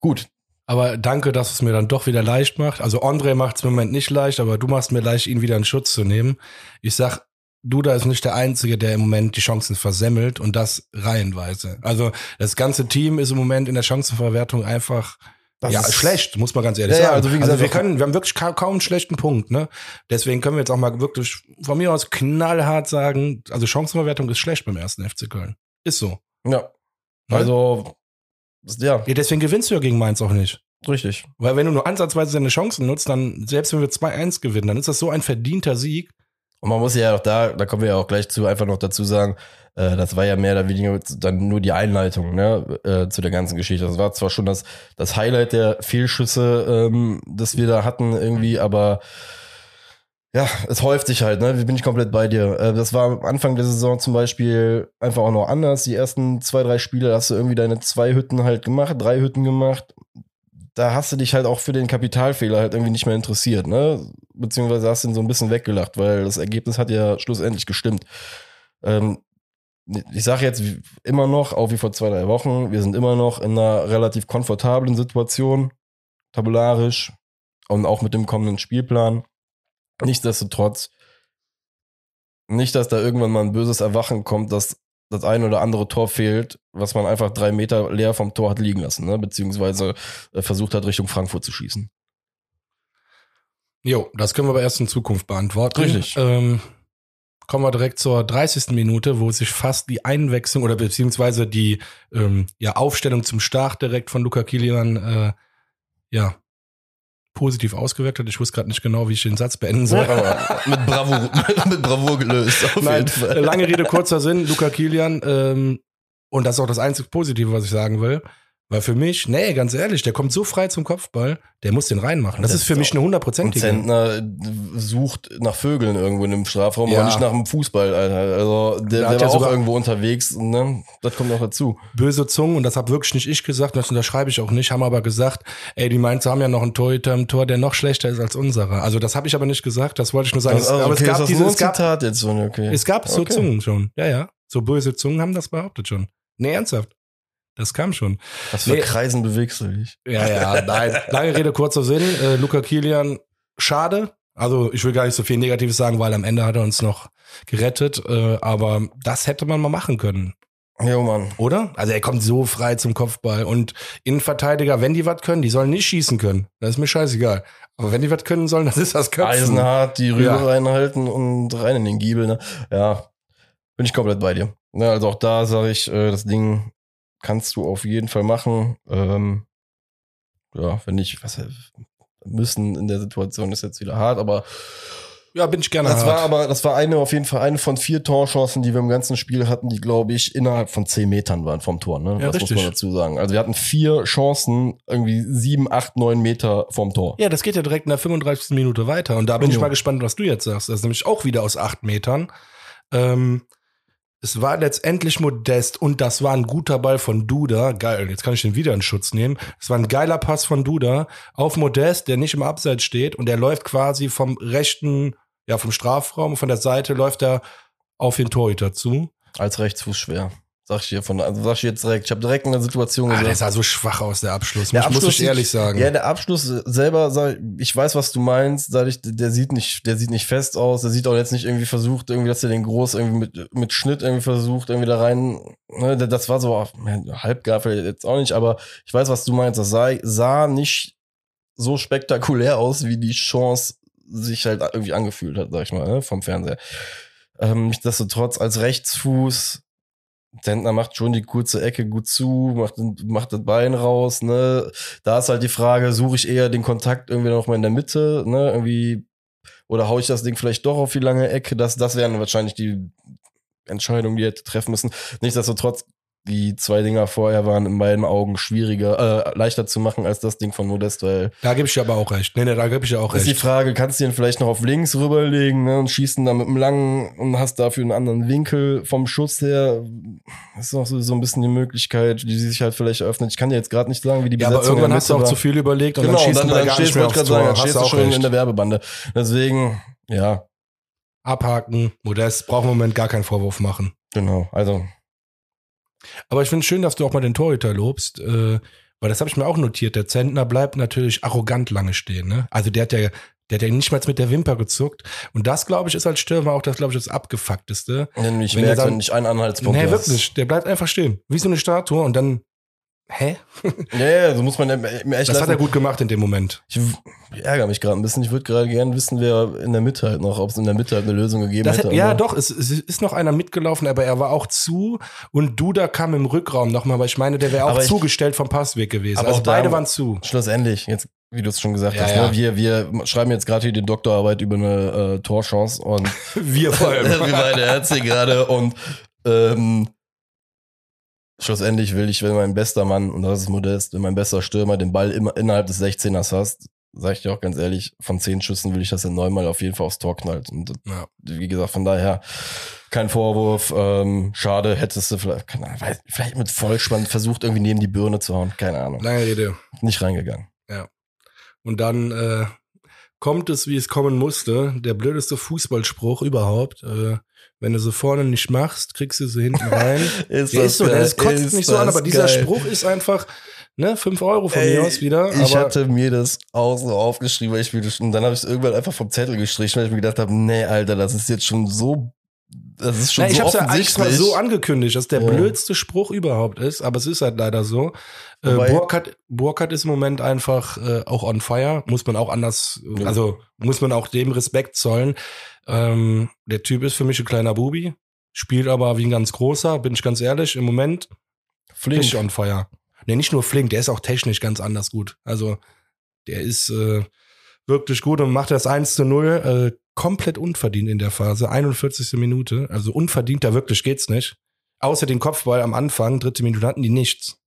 Speaker 2: gut,
Speaker 1: Aber danke, dass es mir dann doch wieder leicht macht. Also Andre macht es im Moment nicht leicht, aber du machst mir leicht, ihn wieder in Schutz zu nehmen. Ich sag, Duda ist nicht der Einzige, der im Moment die Chancen versemmelt und das reihenweise. Also das ganze Team ist im Moment in der Chancenverwertung einfach
Speaker 2: Das
Speaker 1: ja, schlecht, muss man ganz ehrlich
Speaker 2: Ja, ja,
Speaker 1: sagen.
Speaker 2: also
Speaker 1: Also,
Speaker 2: wie gesagt,
Speaker 1: wir
Speaker 2: auch-
Speaker 1: können, wir haben wirklich ka kaum einen schlechten Punkt, ne? Deswegen können wir jetzt auch mal wirklich von mir aus knallhart sagen, also Chancenverwertung ist schlecht beim ersten FC Köln. Ist so.
Speaker 2: Ja.
Speaker 1: Ne?
Speaker 2: Also, ja,
Speaker 1: Ja, deswegen gewinnst du ja gegen Mainz auch nicht.
Speaker 2: richtig.
Speaker 1: Weil wenn du nur ansatzweise deine Chancen nutzt, dann, selbst wenn wir 2-1 gewinnen, dann ist das so ein verdienter Sieg.
Speaker 2: Und man muss ja auch da, da kommen wir ja auch gleich zu, einfach noch dazu sagen, äh, das war ja mehr oder weniger dann nur die Einleitung ne, äh, zu der ganzen Geschichte. Das war zwar schon das, das Highlight der Fehlschüsse, ähm, das wir da hatten irgendwie, aber ja, es häuft sich halt, ne? Bin ich komplett bei dir. Äh, das war am Anfang der Saison zum Beispiel einfach auch noch anders. Die ersten zwei, drei Spiele hast du irgendwie deine zwei Hütten halt gemacht, drei Hütten gemacht. Da hast du dich halt auch für den Kapitalfehler halt irgendwie nicht mehr interessiert, ne? Beziehungsweise hast du ihn so ein bisschen weggelacht, weil das Ergebnis hat ja schlussendlich gestimmt. Ähm, ich sage jetzt immer noch, auch wie vor zwei, drei Wochen, wir sind immer noch in einer relativ komfortablen Situation, tabellarisch und auch mit dem kommenden Spielplan. Nichtsdestotrotz, nicht, dass da irgendwann mal ein böses Erwachen kommt, dass das ein oder andere Tor fehlt, was man einfach drei Meter leer vom Tor hat liegen lassen, ne? beziehungsweise äh, versucht hat, Richtung Frankfurt zu schießen.
Speaker 1: Jo, das können wir aber erst in Zukunft beantworten.
Speaker 2: Richtig.
Speaker 1: Ähm, kommen wir direkt zur 30. Minute, wo sich fast die Einwechslung oder beziehungsweise die ähm, ja, Aufstellung zum Start direkt von Luca Kilian äh, ja, positiv ausgewirkt hat. Ich wusste gerade nicht genau, wie ich den Satz beenden soll.
Speaker 2: Aber (laughs) mit Bravour, (laughs) mit Bravour gelöst, auf
Speaker 1: Nein,
Speaker 2: jeden Fall.
Speaker 1: lange Rede, kurzer Sinn, Luca Kilian, ähm, und das ist auch das einzig Positive, was ich sagen will. Weil für mich, nee, ganz ehrlich, der kommt so frei zum Kopfball, der muss den reinmachen. Das,
Speaker 2: Das
Speaker 1: ist für
Speaker 2: ist
Speaker 1: mich eine
Speaker 2: Und
Speaker 1: hundertprozentige.
Speaker 2: Zentner äh, sucht nach Vögeln irgendwo in dem Strafraum,
Speaker 1: Ja.
Speaker 2: aber nicht nach dem Fußball, Alter. Also der,
Speaker 1: Der
Speaker 2: der, war
Speaker 1: ja
Speaker 2: auch irgendwo unterwegs, ne? Das kommt noch dazu.
Speaker 1: böse Zungen, und das habe wirklich nicht ich gesagt, das unterschreibe ich auch nicht, haben aber gesagt, ey, die Mainzer haben ja noch einen Torhüter im Tor, der noch schlechter ist als unserer. Also das habe ich aber nicht gesagt, das wollte ich nur sagen.
Speaker 2: Also,
Speaker 1: aber
Speaker 2: okay,
Speaker 1: es gab
Speaker 2: ein
Speaker 1: es gab,
Speaker 2: Zitat jetzt so, okay.
Speaker 1: es gab so
Speaker 2: Okay.
Speaker 1: Zungen schon. Ja, ja. So böse Zungen haben das behauptet schon. Nee, ernsthaft. Das kam schon.
Speaker 2: Was für
Speaker 1: Nee.
Speaker 2: Kreisen bewegst du dich?
Speaker 1: Ja, ja, nein. (laughs) Lange Rede, kurzer Sinn. Äh, Luca Kilian, schade. Also ich will gar nicht so viel Negatives sagen, weil am Ende hat er uns noch gerettet. Äh, aber das hätte man mal machen können.
Speaker 2: Jo, Mann.
Speaker 1: Oder? Also er kommt so frei zum Kopfball. Und Innenverteidiger, wenn die was können, die sollen nicht schießen können. Das ist mir scheißegal. Aber wenn die was können sollen, das ist das Köpfen.
Speaker 2: Eisenhart, die Rübe
Speaker 1: Ja.
Speaker 2: reinhalten und rein in den Giebel, ne? Ja, bin ich komplett bei dir. Ja, also auch da sage ich, äh, das Ding kannst du auf jeden Fall machen. Ähm, ja, wenn nicht, was müssen in der Situation ist jetzt wieder hart, aber
Speaker 1: Ja, bin ich gerne
Speaker 2: das
Speaker 1: hart.
Speaker 2: war aber, das war eine auf jeden Fall eine von vier Torchancen, die wir im ganzen Spiel hatten, die glaube ich innerhalb von zehn Metern waren vom Tor. Ne?
Speaker 1: Ja,
Speaker 2: das
Speaker 1: richtig.
Speaker 2: muss man dazu sagen. Also wir hatten vier Chancen, irgendwie sieben, acht, neun Meter vom Tor.
Speaker 1: ja, das geht ja direkt in der 35. Minute weiter. Und da bin ich
Speaker 2: Jo.
Speaker 1: mal gespannt, was du jetzt sagst. Das ist nämlich auch wieder aus acht Metern. Ähm, es war letztendlich modest und das war ein guter Ball von Duda. Geil, jetzt kann ich den wieder in Schutz nehmen. Es war ein geiler Pass von Duda auf Modest, der nicht im Abseits steht und der läuft quasi vom rechten, ja, vom Strafraum, von der Seite läuft er auf den Torhüter zu.
Speaker 2: Als Rechtsfuß schwer. Sag ich dir von, also sag ich jetzt direkt. Ich habe direkt in der Situation
Speaker 1: Ah, der
Speaker 2: gesagt.
Speaker 1: sah so schwach aus, der Abschluss.
Speaker 2: Der
Speaker 1: muss, muss
Speaker 2: Abschluss
Speaker 1: ich ehrlich sagen.
Speaker 2: Ja, der Abschluss selber, sag, ich ich weiß, was du meinst. Dadurch, der sieht nicht, der sieht nicht fest aus. Der sieht auch jetzt nicht irgendwie versucht, irgendwie, dass er den groß irgendwie mit, mit Schnitt irgendwie versucht, irgendwie da rein. Ne, das war so ja, halbgar vielleicht jetzt auch nicht, aber ich weiß, was du meinst. Das sah, sah nicht so spektakulär aus, wie die Chance sich halt irgendwie angefühlt hat, sag ich mal, ne, vom Fernseher. Ähm, nichtsdestotrotz als Rechtsfuß Zentner macht schon die kurze Ecke gut zu, macht, macht das Bein raus, ne. Da ist halt die Frage, suche ich eher den Kontakt irgendwie noch mal in der Mitte, ne, irgendwie, oder hau ich das Ding vielleicht doch auf die lange Ecke? Das, das wären wahrscheinlich die Entscheidungen, die hätte treffen müssen. Nichtsdestotrotz, die zwei Dinger vorher waren in meinen Augen schwieriger, äh, leichter zu machen als das Ding von Modest, weil
Speaker 1: Da gebe ich dir aber auch recht. Nee, nee, da gebe ich dir auch
Speaker 2: ist die
Speaker 1: recht.
Speaker 2: Frage, kannst du den vielleicht noch auf links rüberlegen ne, und schießt ihn dann mit einem langen und hast dafür einen anderen Winkel vom Schuss her. Das ist auch so, so ein bisschen die Möglichkeit, die sich halt vielleicht eröffnet. Ich kann dir jetzt gerade nicht sagen, wie die
Speaker 1: Ja,
Speaker 2: Besetzung
Speaker 1: aber irgendwann
Speaker 2: in
Speaker 1: hast du auch
Speaker 2: Mitte
Speaker 1: zu
Speaker 2: war.
Speaker 1: viel überlegt und
Speaker 2: Genau,
Speaker 1: dann
Speaker 2: und
Speaker 1: schießt
Speaker 2: dann,
Speaker 1: du
Speaker 2: dann
Speaker 1: gar
Speaker 2: stehst
Speaker 1: mehr aufs
Speaker 2: sagen, dann stehst
Speaker 1: du
Speaker 2: schon in
Speaker 1: recht.
Speaker 2: der Werbebande. Deswegen, ja,
Speaker 1: Abhaken, Modest, braucht im Moment gar keinen Vorwurf machen.
Speaker 2: genau. Also,
Speaker 1: Aber ich finde es schön, dass du auch mal den Torhüter lobst, äh, weil das habe ich mir auch notiert. Der Zentner bleibt natürlich arrogant lange stehen. Ne? Also der hat ja, der hat ja nicht mal mit der Wimper gezuckt. Und das, glaube ich, ist als Stürmer auch das, glaube ich, das abgefuckteste.
Speaker 2: wenn ich
Speaker 1: Wenn
Speaker 2: merke,
Speaker 1: dann-
Speaker 2: wenn ich einen Anhaltspunkt
Speaker 1: nee,
Speaker 2: hast.
Speaker 1: wirklich. Der bleibt einfach stehen. Wie so eine Statue und dann hä? (laughs)
Speaker 2: Ja, ja, so muss man mir echt
Speaker 1: Das hat er gut gemacht in dem Moment.
Speaker 2: Ich ärgere mich gerade ein bisschen. Ich würde gerade gerne wissen, wer in der Mitte halt noch, ob es in der Mitte halt eine Lösung gegeben
Speaker 1: Das
Speaker 2: hätte.
Speaker 1: hätte, ja,
Speaker 2: aber-
Speaker 1: doch, es, es ist noch einer mitgelaufen, aber er war auch zu und Duda kam im Rückraum nochmal, weil ich meine, der wäre auch
Speaker 2: Aber ich-
Speaker 1: zugestellt vom Passweg gewesen.
Speaker 2: Aber
Speaker 1: also beide waren zu.
Speaker 2: Schlussendlich, jetzt, wie du es schon gesagt
Speaker 1: Ja,
Speaker 2: hast,
Speaker 1: ja.
Speaker 2: Ne? Wir, wir schreiben jetzt gerade hier die Doktorarbeit über eine äh, Torchance und (laughs)
Speaker 1: Wir vor allem. (laughs)
Speaker 2: wie beide Ärzte gerade und ähm, schlussendlich will ich, wenn mein bester Mann, und das ist Modest, wenn mein bester Stürmer den Ball immer innerhalb des 16ers hast, sag ich dir auch ganz ehrlich, von zehn Schüssen will ich, dass er neunmal auf jeden Fall aufs Tor knallt. Und
Speaker 1: Ja.
Speaker 2: wie gesagt, von daher kein Vorwurf. Ähm, schade, hättest du vielleicht, keine Ahnung, vielleicht mit Vollspann versucht, irgendwie neben die Birne zu hauen. Keine Ahnung.
Speaker 1: Lange Rede.
Speaker 2: Nicht reingegangen.
Speaker 1: Und dann äh, kommt es, wie es kommen musste. Der blödeste Fußballspruch überhaupt. Äh, wenn du sie vorne nicht machst, kriegst du sie hinten (laughs) rein.
Speaker 2: Ist
Speaker 1: Der ist so, das kotzt
Speaker 2: Ist
Speaker 1: nicht so an, aber dieser
Speaker 2: geil.
Speaker 1: Spruch ist einfach, ne, fünf Euro von
Speaker 2: Ey,
Speaker 1: mir aus wieder.
Speaker 2: Ich hatte mir das auch so aufgeschrieben, weil ich mir das, und dann habe ich es irgendwann einfach vom Zettel gestrichen, weil ich mir gedacht habe, nee, Alter, das ist jetzt schon so, das ist schon
Speaker 1: Na, ich
Speaker 2: so
Speaker 1: habe ja eigentlich mal
Speaker 2: offensichtlich.
Speaker 1: so angekündigt, dass der
Speaker 2: Ja.
Speaker 1: blödste Spruch überhaupt ist, aber es ist halt leider so. Äh, Burkhardt, Burkhardt ist im Moment einfach äh, auch on fire, muss man auch anders,
Speaker 2: Ja.
Speaker 1: also muss man auch dem Respekt zollen. Ähm, der Typ ist für mich ein kleiner Bubi, spielt aber wie ein ganz großer, bin ich ganz ehrlich, im Moment
Speaker 2: Flink.
Speaker 1: richtig on fire. Nee, nicht nur flink, der ist auch technisch ganz anders gut. Also der ist äh, wirklich gut und macht das 1 zu 0 äh, komplett unverdient in der Phase. 41. Minute. Also unverdient, da wirklich geht's nicht. Außer den Kopfball am Anfang, dritte Minute hatten die nichts.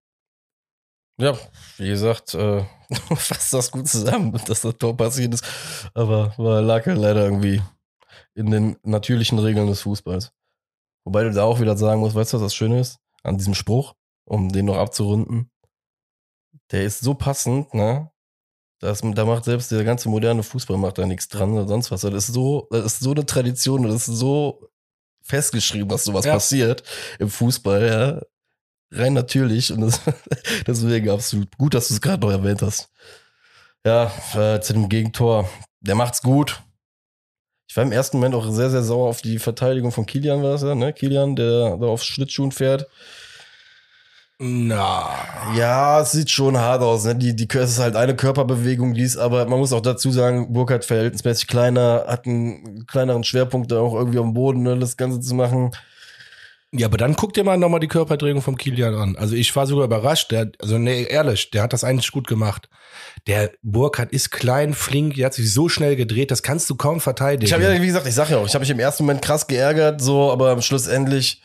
Speaker 2: Ja, wie gesagt, äh, (laughs) fasst das gut zusammen, dass das Tor passiert ist. Aber war lag halt leider irgendwie in den natürlichen Regeln des Fußballs. Wobei du da auch wieder sagen musst, weißt du, was das Schöne ist? An diesem Spruch, um den noch abzurunden. Der ist so passend, ne? Das, da macht selbst der ganze moderne Fußball macht da nichts dran oder sonst was. Das ist so, das ist so eine Tradition und das ist so festgeschrieben, dass sowas
Speaker 1: Ja.
Speaker 2: passiert im Fußball, ja. Rein natürlich und das, (laughs) deswegen absolut gut, dass du es gerade noch erwähnt hast. Ja, äh, zu dem Gegentor. Der macht's gut. Ich war im ersten Moment auch sehr, sehr sauer auf die Verteidigung von Kilian, war das ja, ne? Kilian, der da auf Schlittschuhen fährt.
Speaker 1: Na.
Speaker 2: Ja, es sieht schon hart aus. Ne? Die, die, es ist halt eine Körperbewegung, die ist, aber man muss auch dazu sagen, Burkhardt verhältnismäßig kleiner, hat einen kleineren Schwerpunkt da auch irgendwie am Boden, ne, das Ganze zu machen.
Speaker 1: Ja, aber dann guck dir mal nochmal die Körperdrehung vom Kilian an. Also ich war sogar überrascht. Der, also nee, ehrlich, der hat das eigentlich gut gemacht. Der Burkhardt ist klein, flink, der hat sich so schnell gedreht, das kannst du kaum verteidigen.
Speaker 2: Ich habe ja, wie gesagt, ich sag ja auch, ich habe mich im ersten Moment krass geärgert, so, aber schlussendlich,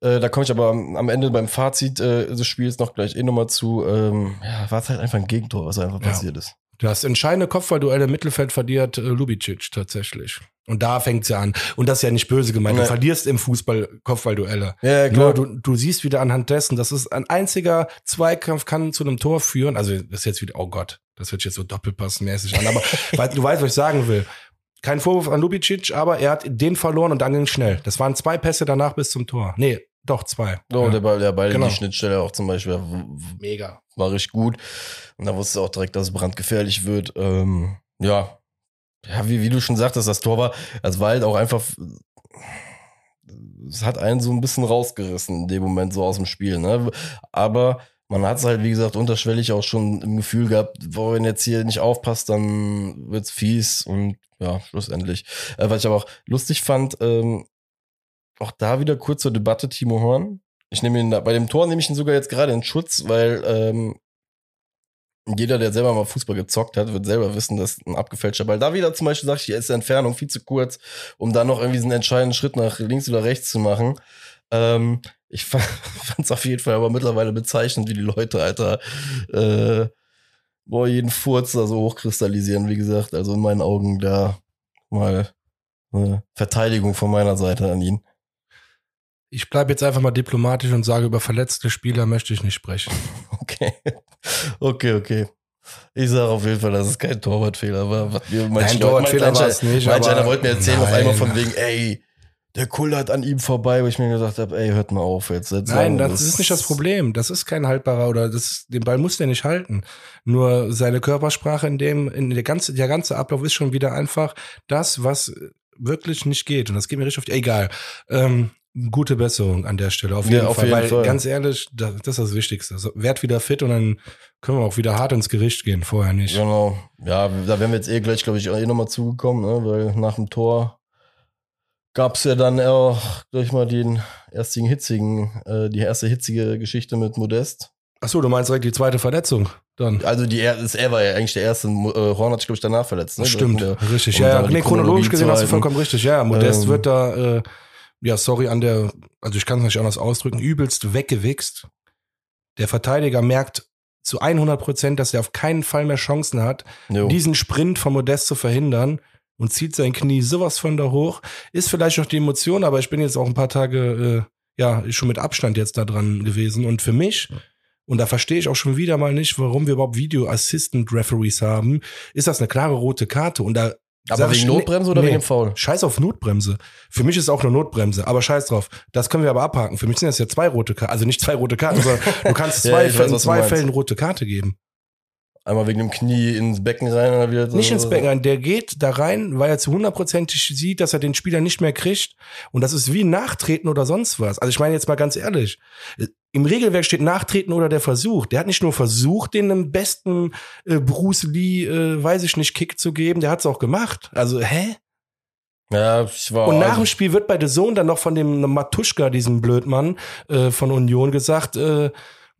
Speaker 2: äh, da komme ich aber am, am Ende beim Fazit äh, des Spiels noch gleich eh nochmal zu, ähm, ja, war es halt einfach ein Gegentor, was einfach
Speaker 1: Ja.
Speaker 2: passiert ist.
Speaker 1: Das entscheidende Kopfballduell im Mittelfeld verliert äh, Lubicic tatsächlich. Und da fängt's ja an. Und das ist ja nicht böse gemeint. Du
Speaker 2: Nee.
Speaker 1: verlierst im Fußball Kopfballduelle.
Speaker 2: Ja,
Speaker 1: Nur du, du siehst wieder anhand dessen, dass es ein einziger Zweikampf kann zu einem Tor führen. Also das ist jetzt wieder, oh Gott, das hört sich jetzt so doppelpassmäßig an. Aber (laughs) weil, du weißt, was ich sagen will. Kein Vorwurf an Lubicic, aber er hat den verloren und dann ging schnell. Das waren zwei Pässe danach bis zum Tor. Nee, doch zwei.
Speaker 2: Oh,
Speaker 1: Ja.
Speaker 2: der Ball, der Ball
Speaker 1: Genau.
Speaker 2: in die Schnittstelle auch zum Beispiel
Speaker 1: Mega.
Speaker 2: war richtig gut. Und da wusste auch direkt, dass es brandgefährlich wird. Ähm, ja. Ja, wie, wie du schon sagtest, das Tor war, es war halt auch einfach, es hat einen so ein bisschen rausgerissen in dem Moment so aus dem Spiel, ne? Aber man hat es halt, wie gesagt, unterschwellig auch schon im Gefühl gehabt, boah, wenn jetzt hier nicht aufpasst, dann wird's fies und ja, schlussendlich. Äh, was ich aber auch lustig fand, ähm, auch da wieder kurz zur Debatte, Timo Horn. Ich nehme ihn, da- bei dem Tor nehme ich ihn sogar jetzt gerade in Schutz, weil ähm, jeder, der selber mal Fußball gezockt hat, wird selber wissen, dass ein abgefälschter Ball. Da wieder zum Beispiel sag ich, ist die Entfernung viel zu kurz, um da noch irgendwie einen entscheidenden Schritt nach links oder rechts zu machen. Ähm, ich (laughs) fand es auf jeden Fall aber mittlerweile bezeichnend, wie die Leute, Alter, äh, boah, jeden Furz da so hochkristallisieren, wie gesagt. Also in meinen Augen da mal eine Verteidigung von meiner Seite an ihn.
Speaker 1: Ich bleibe jetzt einfach mal diplomatisch und sage, über verletzte Spieler möchte ich nicht sprechen. (laughs)
Speaker 2: Okay. Okay, okay. Ich sage auf jeden Fall, dass es kein Torwartfehler war. Mir manche
Speaker 1: Nein, Torwartfehler war es nicht,
Speaker 2: Manch
Speaker 1: aber-
Speaker 2: einer wollte mir erzählen auf
Speaker 1: Nein.
Speaker 2: einmal von wegen, ey, der kullert an ihm vorbei, wo ich mir gesagt habe, ey, hört mal auf jetzt. jetzt
Speaker 1: Nein,
Speaker 2: sagen,
Speaker 1: das ist nicht das Problem. Das ist kein haltbarer oder das, den Ball muss der nicht halten. Nur seine Körpersprache in dem, in der ganze, der ganze Ablauf ist schon wieder einfach das, was wirklich nicht geht. Und das geht mir richtig auf die, egal. Ähm, gute Besserung an der Stelle, auf
Speaker 2: Ja,
Speaker 1: jeden
Speaker 2: auf
Speaker 1: Fall.
Speaker 2: jeden
Speaker 1: weil
Speaker 2: Fall.
Speaker 1: ganz ehrlich, das, das ist das Wichtigste. Also, werd wieder fit und dann können wir auch wieder hart ins Gericht gehen, vorher nicht.
Speaker 2: Genau. Ja, da wären wir jetzt eh gleich, glaube ich, eh nochmal zugekommen, ne? weil nach dem Tor gab's ja dann auch gleich mal den ersten hitzigen, äh, die erste hitzige Geschichte mit Modest.
Speaker 1: Achso, du meinst direkt die zweite Verletzung dann.
Speaker 2: Also die er, ist, er war ja eigentlich der erste, äh, Horn hat sich, glaube ich, danach verletzt. Ne?
Speaker 1: Stimmt,
Speaker 2: der-
Speaker 1: richtig. Ja, ja. Nee, chronologisch gesehen hast du vollkommen richtig. Ja, Modest
Speaker 2: Ähm.
Speaker 1: wird da, äh, ja, sorry, an der, also ich kann es nicht anders ausdrücken, übelst weggewichst. Der Verteidiger merkt zu 100 Prozent, dass er auf keinen Fall mehr Chancen hat,
Speaker 2: Jo.
Speaker 1: diesen Sprint von Modest zu verhindern und zieht sein Knie sowas von da hoch. Ist vielleicht noch die Emotion, aber ich bin jetzt auch ein paar Tage, äh, ja, schon mit Abstand jetzt da dran gewesen. Und für mich, und da verstehe ich auch schon wieder mal nicht, warum wir überhaupt Video Assistant Referees haben, ist das eine klare rote Karte. Und da
Speaker 2: Aber
Speaker 1: sag
Speaker 2: wegen Notbremse oder
Speaker 1: nee,
Speaker 2: wegen dem Foul?
Speaker 1: Scheiß auf Notbremse. Für mich ist auch eine Notbremse, aber scheiß drauf. Das können wir aber abhaken. Für mich sind das ja zwei rote Karten. Also nicht zwei rote Karten, sondern du kannst (laughs)
Speaker 2: Ja,
Speaker 1: zwei,
Speaker 2: weiß,
Speaker 1: Fällen,
Speaker 2: du
Speaker 1: zwei. Fällen rote Karte geben.
Speaker 2: Einmal wegen dem Knie ins Becken rein oder wieder so.
Speaker 1: Nicht ins Becken rein. Der geht da rein, weil er zu hundertprozentig sieht, dass er den Spieler nicht mehr kriegt. Und das ist wie Nachtreten oder sonst was. Also ich meine jetzt mal ganz ehrlich. Im Regelwerk steht Nachtreten oder der Versuch. Der hat nicht nur versucht, den im besten äh, Bruce Lee, äh, weiß ich nicht, Kick zu geben, der hat es auch gemacht. Also, hä?
Speaker 2: Ja, ich war.
Speaker 1: Und nach
Speaker 2: also,
Speaker 1: dem Spiel wird bei The Zone dann noch von dem Matuschka, diesem Blödmann äh, von Union, gesagt, äh,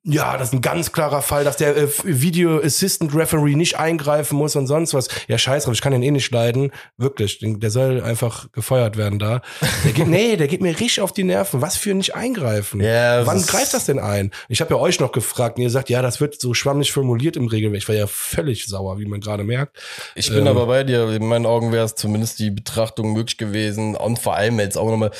Speaker 1: ja, das ist ein ganz klarer Fall, dass der äh, Video Assistant Referee nicht eingreifen muss und sonst was. Ja, scheiß drauf, ich kann den eh nicht leiden. Wirklich, der soll einfach gefeuert werden da. Der geht, (laughs) nee, der geht mir richtig auf die Nerven. Was für nicht eingreifen?
Speaker 2: Ja,
Speaker 1: Wann greift das denn ein? Ich habe ja euch noch gefragt und ihr sagt, ja, das wird so schwammig formuliert im Regelwerk. Ich war ja völlig sauer, wie man gerade merkt.
Speaker 2: Ich bin
Speaker 1: Ähm,
Speaker 2: aber bei dir. In meinen Augen wäre es zumindest die Betrachtung möglich gewesen. Und vor allem jetzt auch nochmal,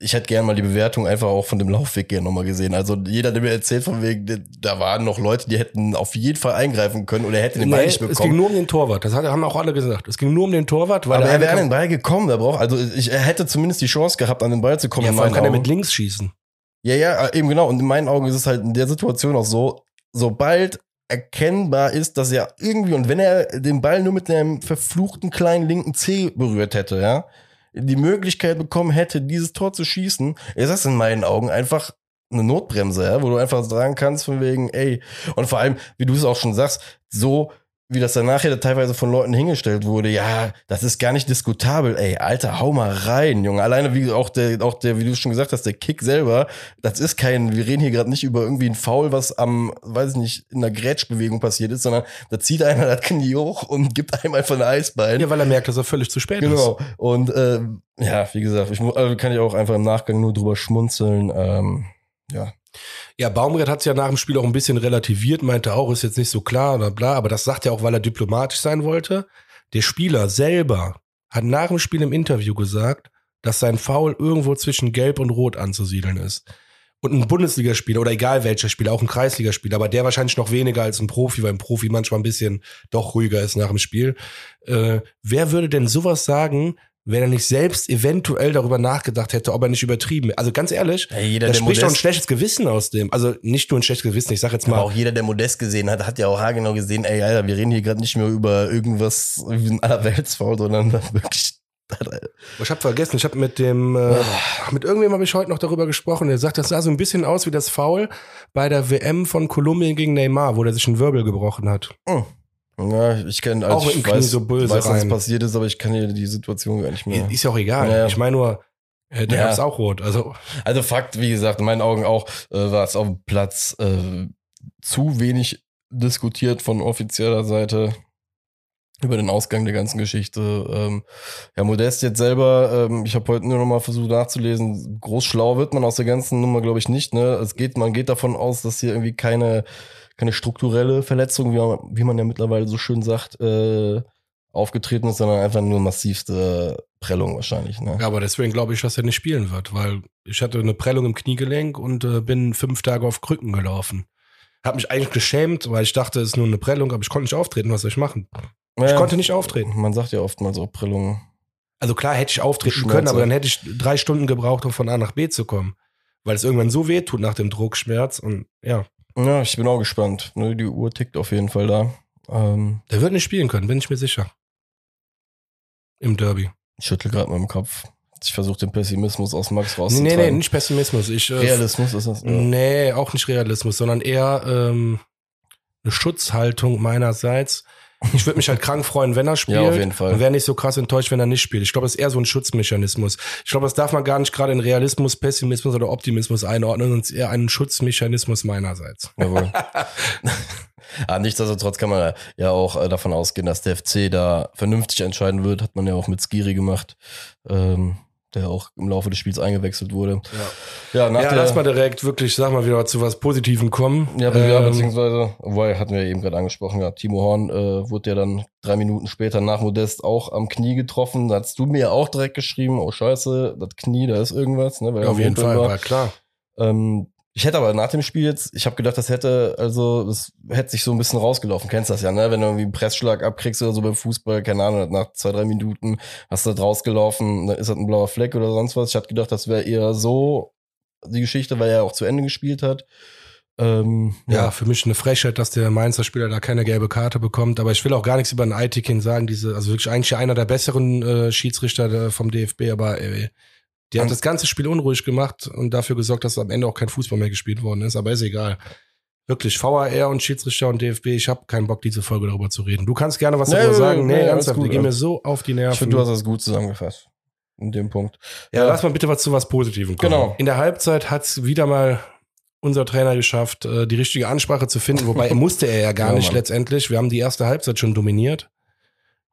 Speaker 2: ich hätte gerne mal die Bewertung einfach auch von dem Laufweg gerne nochmal gesehen. Also jeder, der mir erzählt von wegen, da waren noch Leute, die hätten auf jeden Fall eingreifen können oder er hätte den Ball
Speaker 1: Nee,
Speaker 2: nicht
Speaker 1: es ging
Speaker 2: bekommen.
Speaker 1: nur um den Torwart. Das haben auch alle gesagt. Es ging nur um den Torwart, weil
Speaker 2: aber er wäre an den Ball gekommen. Er braucht, also ich, er hätte zumindest die Chance gehabt, an den Ball zu kommen.
Speaker 1: Ja, vor allem kann er
Speaker 2: Augen.
Speaker 1: mit links schießen.
Speaker 2: Ja, ja, äh, eben genau. Und in meinen Augen ist es halt in der Situation auch so, sobald erkennbar ist, dass er irgendwie, und wenn er den Ball nur mit einem verfluchten kleinen linken C berührt hätte, ja, die Möglichkeit bekommen hätte, dieses Tor zu schießen, ist das in meinen Augen einfach eine Notbremse, ja, wo du einfach sagen kannst von wegen, ey, und vor allem, wie du es auch schon sagst, so wie das dann nachher teilweise von Leuten hingestellt wurde, ja, das ist gar nicht diskutabel, ey, Alter, hau mal rein, Junge. Alleine wie auch der, auch der, wie du schon gesagt hast, der Kick selber, das ist kein, wir reden hier gerade nicht über irgendwie ein Foul, was am, weiß ich nicht, in einer Grätschbewegung passiert ist, sondern da zieht einer das Knie hoch und gibt einem einfach ein Eisbein.
Speaker 1: Ja, weil er merkt, dass er völlig zu spät
Speaker 2: Genau.
Speaker 1: ist.
Speaker 2: Und äh, ja, wie gesagt, ich also kann ich auch einfach im Nachgang nur drüber schmunzeln. Ähm, ja.
Speaker 1: Ja, Baumgart hat es ja nach dem Spiel auch ein bisschen relativiert, meinte auch, ist jetzt nicht so klar oder bla, aber das sagt er auch, weil er diplomatisch sein wollte. Der Spieler selber hat nach dem Spiel im Interview gesagt, dass sein Foul irgendwo zwischen Gelb und Rot anzusiedeln ist. Und ein Bundesligaspieler oder egal welcher Spieler, auch ein Kreisligaspieler, aber der wahrscheinlich noch weniger als ein Profi, weil ein Profi manchmal ein bisschen doch ruhiger ist nach dem Spiel. Äh, wer würde denn sowas sagen, wenn er nicht selbst eventuell darüber nachgedacht hätte, ob er nicht übertrieben. Also ganz ehrlich,
Speaker 2: Ey, jeder,
Speaker 1: da spricht doch ein schlechtes Gewissen aus dem. Also nicht nur ein schlechtes Gewissen, ich sag jetzt
Speaker 2: aber
Speaker 1: mal.
Speaker 2: auch jeder, der Modest gesehen hat, hat ja auch haargenau gesehen, ey, Alter, wir reden hier gerade nicht mehr über irgendwas wie ein Allerweltsfoul, sondern (laughs) wirklich.
Speaker 1: Ich habe vergessen, ich habe mit dem, äh, mit irgendwem habe ich heute noch darüber gesprochen. Der sagt, das sah so ein bisschen aus wie das Foul bei der WM von Kolumbien gegen Neymar, wo der sich einen Wirbel gebrochen hat.
Speaker 2: Ja, ich kenne, also
Speaker 1: Auch
Speaker 2: ich weiß,
Speaker 1: so
Speaker 2: weiß,
Speaker 1: rein.
Speaker 2: passiert ist, aber ich kann hier die Situation gar nicht mehr.
Speaker 1: Ist ja auch egal.
Speaker 2: Ja, ja.
Speaker 1: Ich meine nur, äh, der
Speaker 2: Ja.
Speaker 1: ist auch rot. Also
Speaker 2: Also Fakt, wie gesagt, in meinen Augen auch, äh, war es auf dem Platz äh, zu wenig diskutiert von offizieller Seite über den Ausgang der ganzen Geschichte. Ähm, ja, Modest jetzt selber, ähm, ich habe heute nur noch mal versucht nachzulesen, groß schlau wird man aus der ganzen Nummer, glaube ich, nicht. Ne? Es geht, man geht davon aus, dass hier irgendwie keine, keine strukturelle Verletzung, wie man, wie man ja mittlerweile so schön sagt, äh, aufgetreten ist, sondern einfach nur massivste Prellung wahrscheinlich. Ne?
Speaker 1: Ja, aber deswegen glaube ich, dass er nicht spielen wird, weil ich hatte eine Prellung im Kniegelenk und äh, bin fünf Tage auf Krücken gelaufen. Hab mich eigentlich geschämt, weil ich dachte, es ist nur eine Prellung, aber ich konnte nicht auftreten. Was soll ich machen? Ich
Speaker 2: Ja,
Speaker 1: konnte nicht auftreten.
Speaker 2: Man sagt ja oftmals auch Prellungen.
Speaker 1: Also klar hätte ich auftreten können, aber dann hätte ich drei Stunden gebraucht, um von A nach B zu kommen. Weil es irgendwann so weh tut nach dem Druckschmerz und ja,
Speaker 2: Ja, ich bin auch gespannt. Ne, die Uhr tickt auf jeden Fall da. Ähm,
Speaker 1: der wird nicht spielen können, bin ich mir sicher. Im Derby.
Speaker 2: ich schüttel gerade mal im Kopf. Ich versuche den Pessimismus aus Max
Speaker 1: Nee,
Speaker 2: rauszutragen.
Speaker 1: nee, nee, nicht Pessimismus. Ich, äh,
Speaker 2: Realismus ist das. Ja.
Speaker 1: Nee, auch nicht Realismus, sondern eher ähm, eine Schutzhaltung meinerseits. Ich würde mich halt krank freuen, wenn er spielt.
Speaker 2: Ja, auf jeden Fall.
Speaker 1: Und wäre nicht so krass enttäuscht, wenn er nicht spielt. Ich glaube, das ist eher so ein Schutzmechanismus. Ich glaube, das darf man gar nicht gerade in Realismus, Pessimismus oder Optimismus einordnen, sondern es ist eher ein Schutzmechanismus meinerseits.
Speaker 2: Jawohl. (laughs) ah, nichtsdestotrotz kann man ja auch äh, davon ausgehen, dass der FC da vernünftig entscheiden wird. Hat man ja auch mit Skiri gemacht, ähm, der auch im Laufe des Spiels eingewechselt wurde. Ja, nach
Speaker 1: Ja,
Speaker 2: der,
Speaker 1: lass mal direkt wirklich, sag mal wieder zu was Positivem kommen.
Speaker 2: Ja, ja
Speaker 1: Ähm,
Speaker 2: beziehungsweise, wobei hatten wir eben gerade angesprochen, ja, Timo Horn äh, wurde ja dann drei Minuten später nach Modest auch am Knie getroffen. Da hast du mir auch direkt geschrieben, oh scheiße, das Knie, da ist irgendwas, ne? Weil er
Speaker 1: auf jeden Fall,
Speaker 2: war.
Speaker 1: war klar.
Speaker 2: Ähm, ich hätte aber nach dem Spiel jetzt, ich habe gedacht, das hätte, also, das hätte sich so ein bisschen rausgelaufen. Kennst das ja, ne? Wenn du irgendwie einen Pressschlag abkriegst oder so beim Fußball, keine Ahnung, nach zwei, drei Minuten hast du das rausgelaufen, dann ist das ein blauer Fleck oder sonst was. Ich hatte gedacht, das wäre eher so die Geschichte, weil er auch zu Ende gespielt hat. Ähm,
Speaker 1: Ja, für mich eine Frechheit, dass der Mainzer Spieler da keine gelbe Karte bekommt. Aber ich will auch gar nichts über den Aitikin sagen. Diese, also wirklich eigentlich einer der besseren äh, Schiedsrichter äh, vom DFB, aber äh, die hat das ganze Spiel unruhig gemacht und dafür gesorgt, dass am Ende auch kein Fußball mehr gespielt worden ist. Aber ist egal. Wirklich, VAR und Schiedsrichter und DFB, ich habe keinen Bock, diese Folge darüber zu reden. Du kannst gerne was
Speaker 2: Nee,
Speaker 1: darüber
Speaker 2: nee,
Speaker 1: sagen.
Speaker 2: nee,
Speaker 1: Nee, ernsthaft, die gehen mir so auf die
Speaker 2: Ich
Speaker 1: Nerven.
Speaker 2: finde, du hast das gut zusammengefasst. In dem Punkt.
Speaker 1: Ja, lass mal bitte was zu was Positivem kommen.
Speaker 2: Genau.
Speaker 1: In der Halbzeit hat's wieder mal unser Trainer geschafft, äh, die richtige Ansprache zu finden, wobei (laughs) musste er ja gar
Speaker 2: Ja,
Speaker 1: nicht
Speaker 2: Mann.
Speaker 1: letztendlich. Wir haben die erste Halbzeit schon dominiert.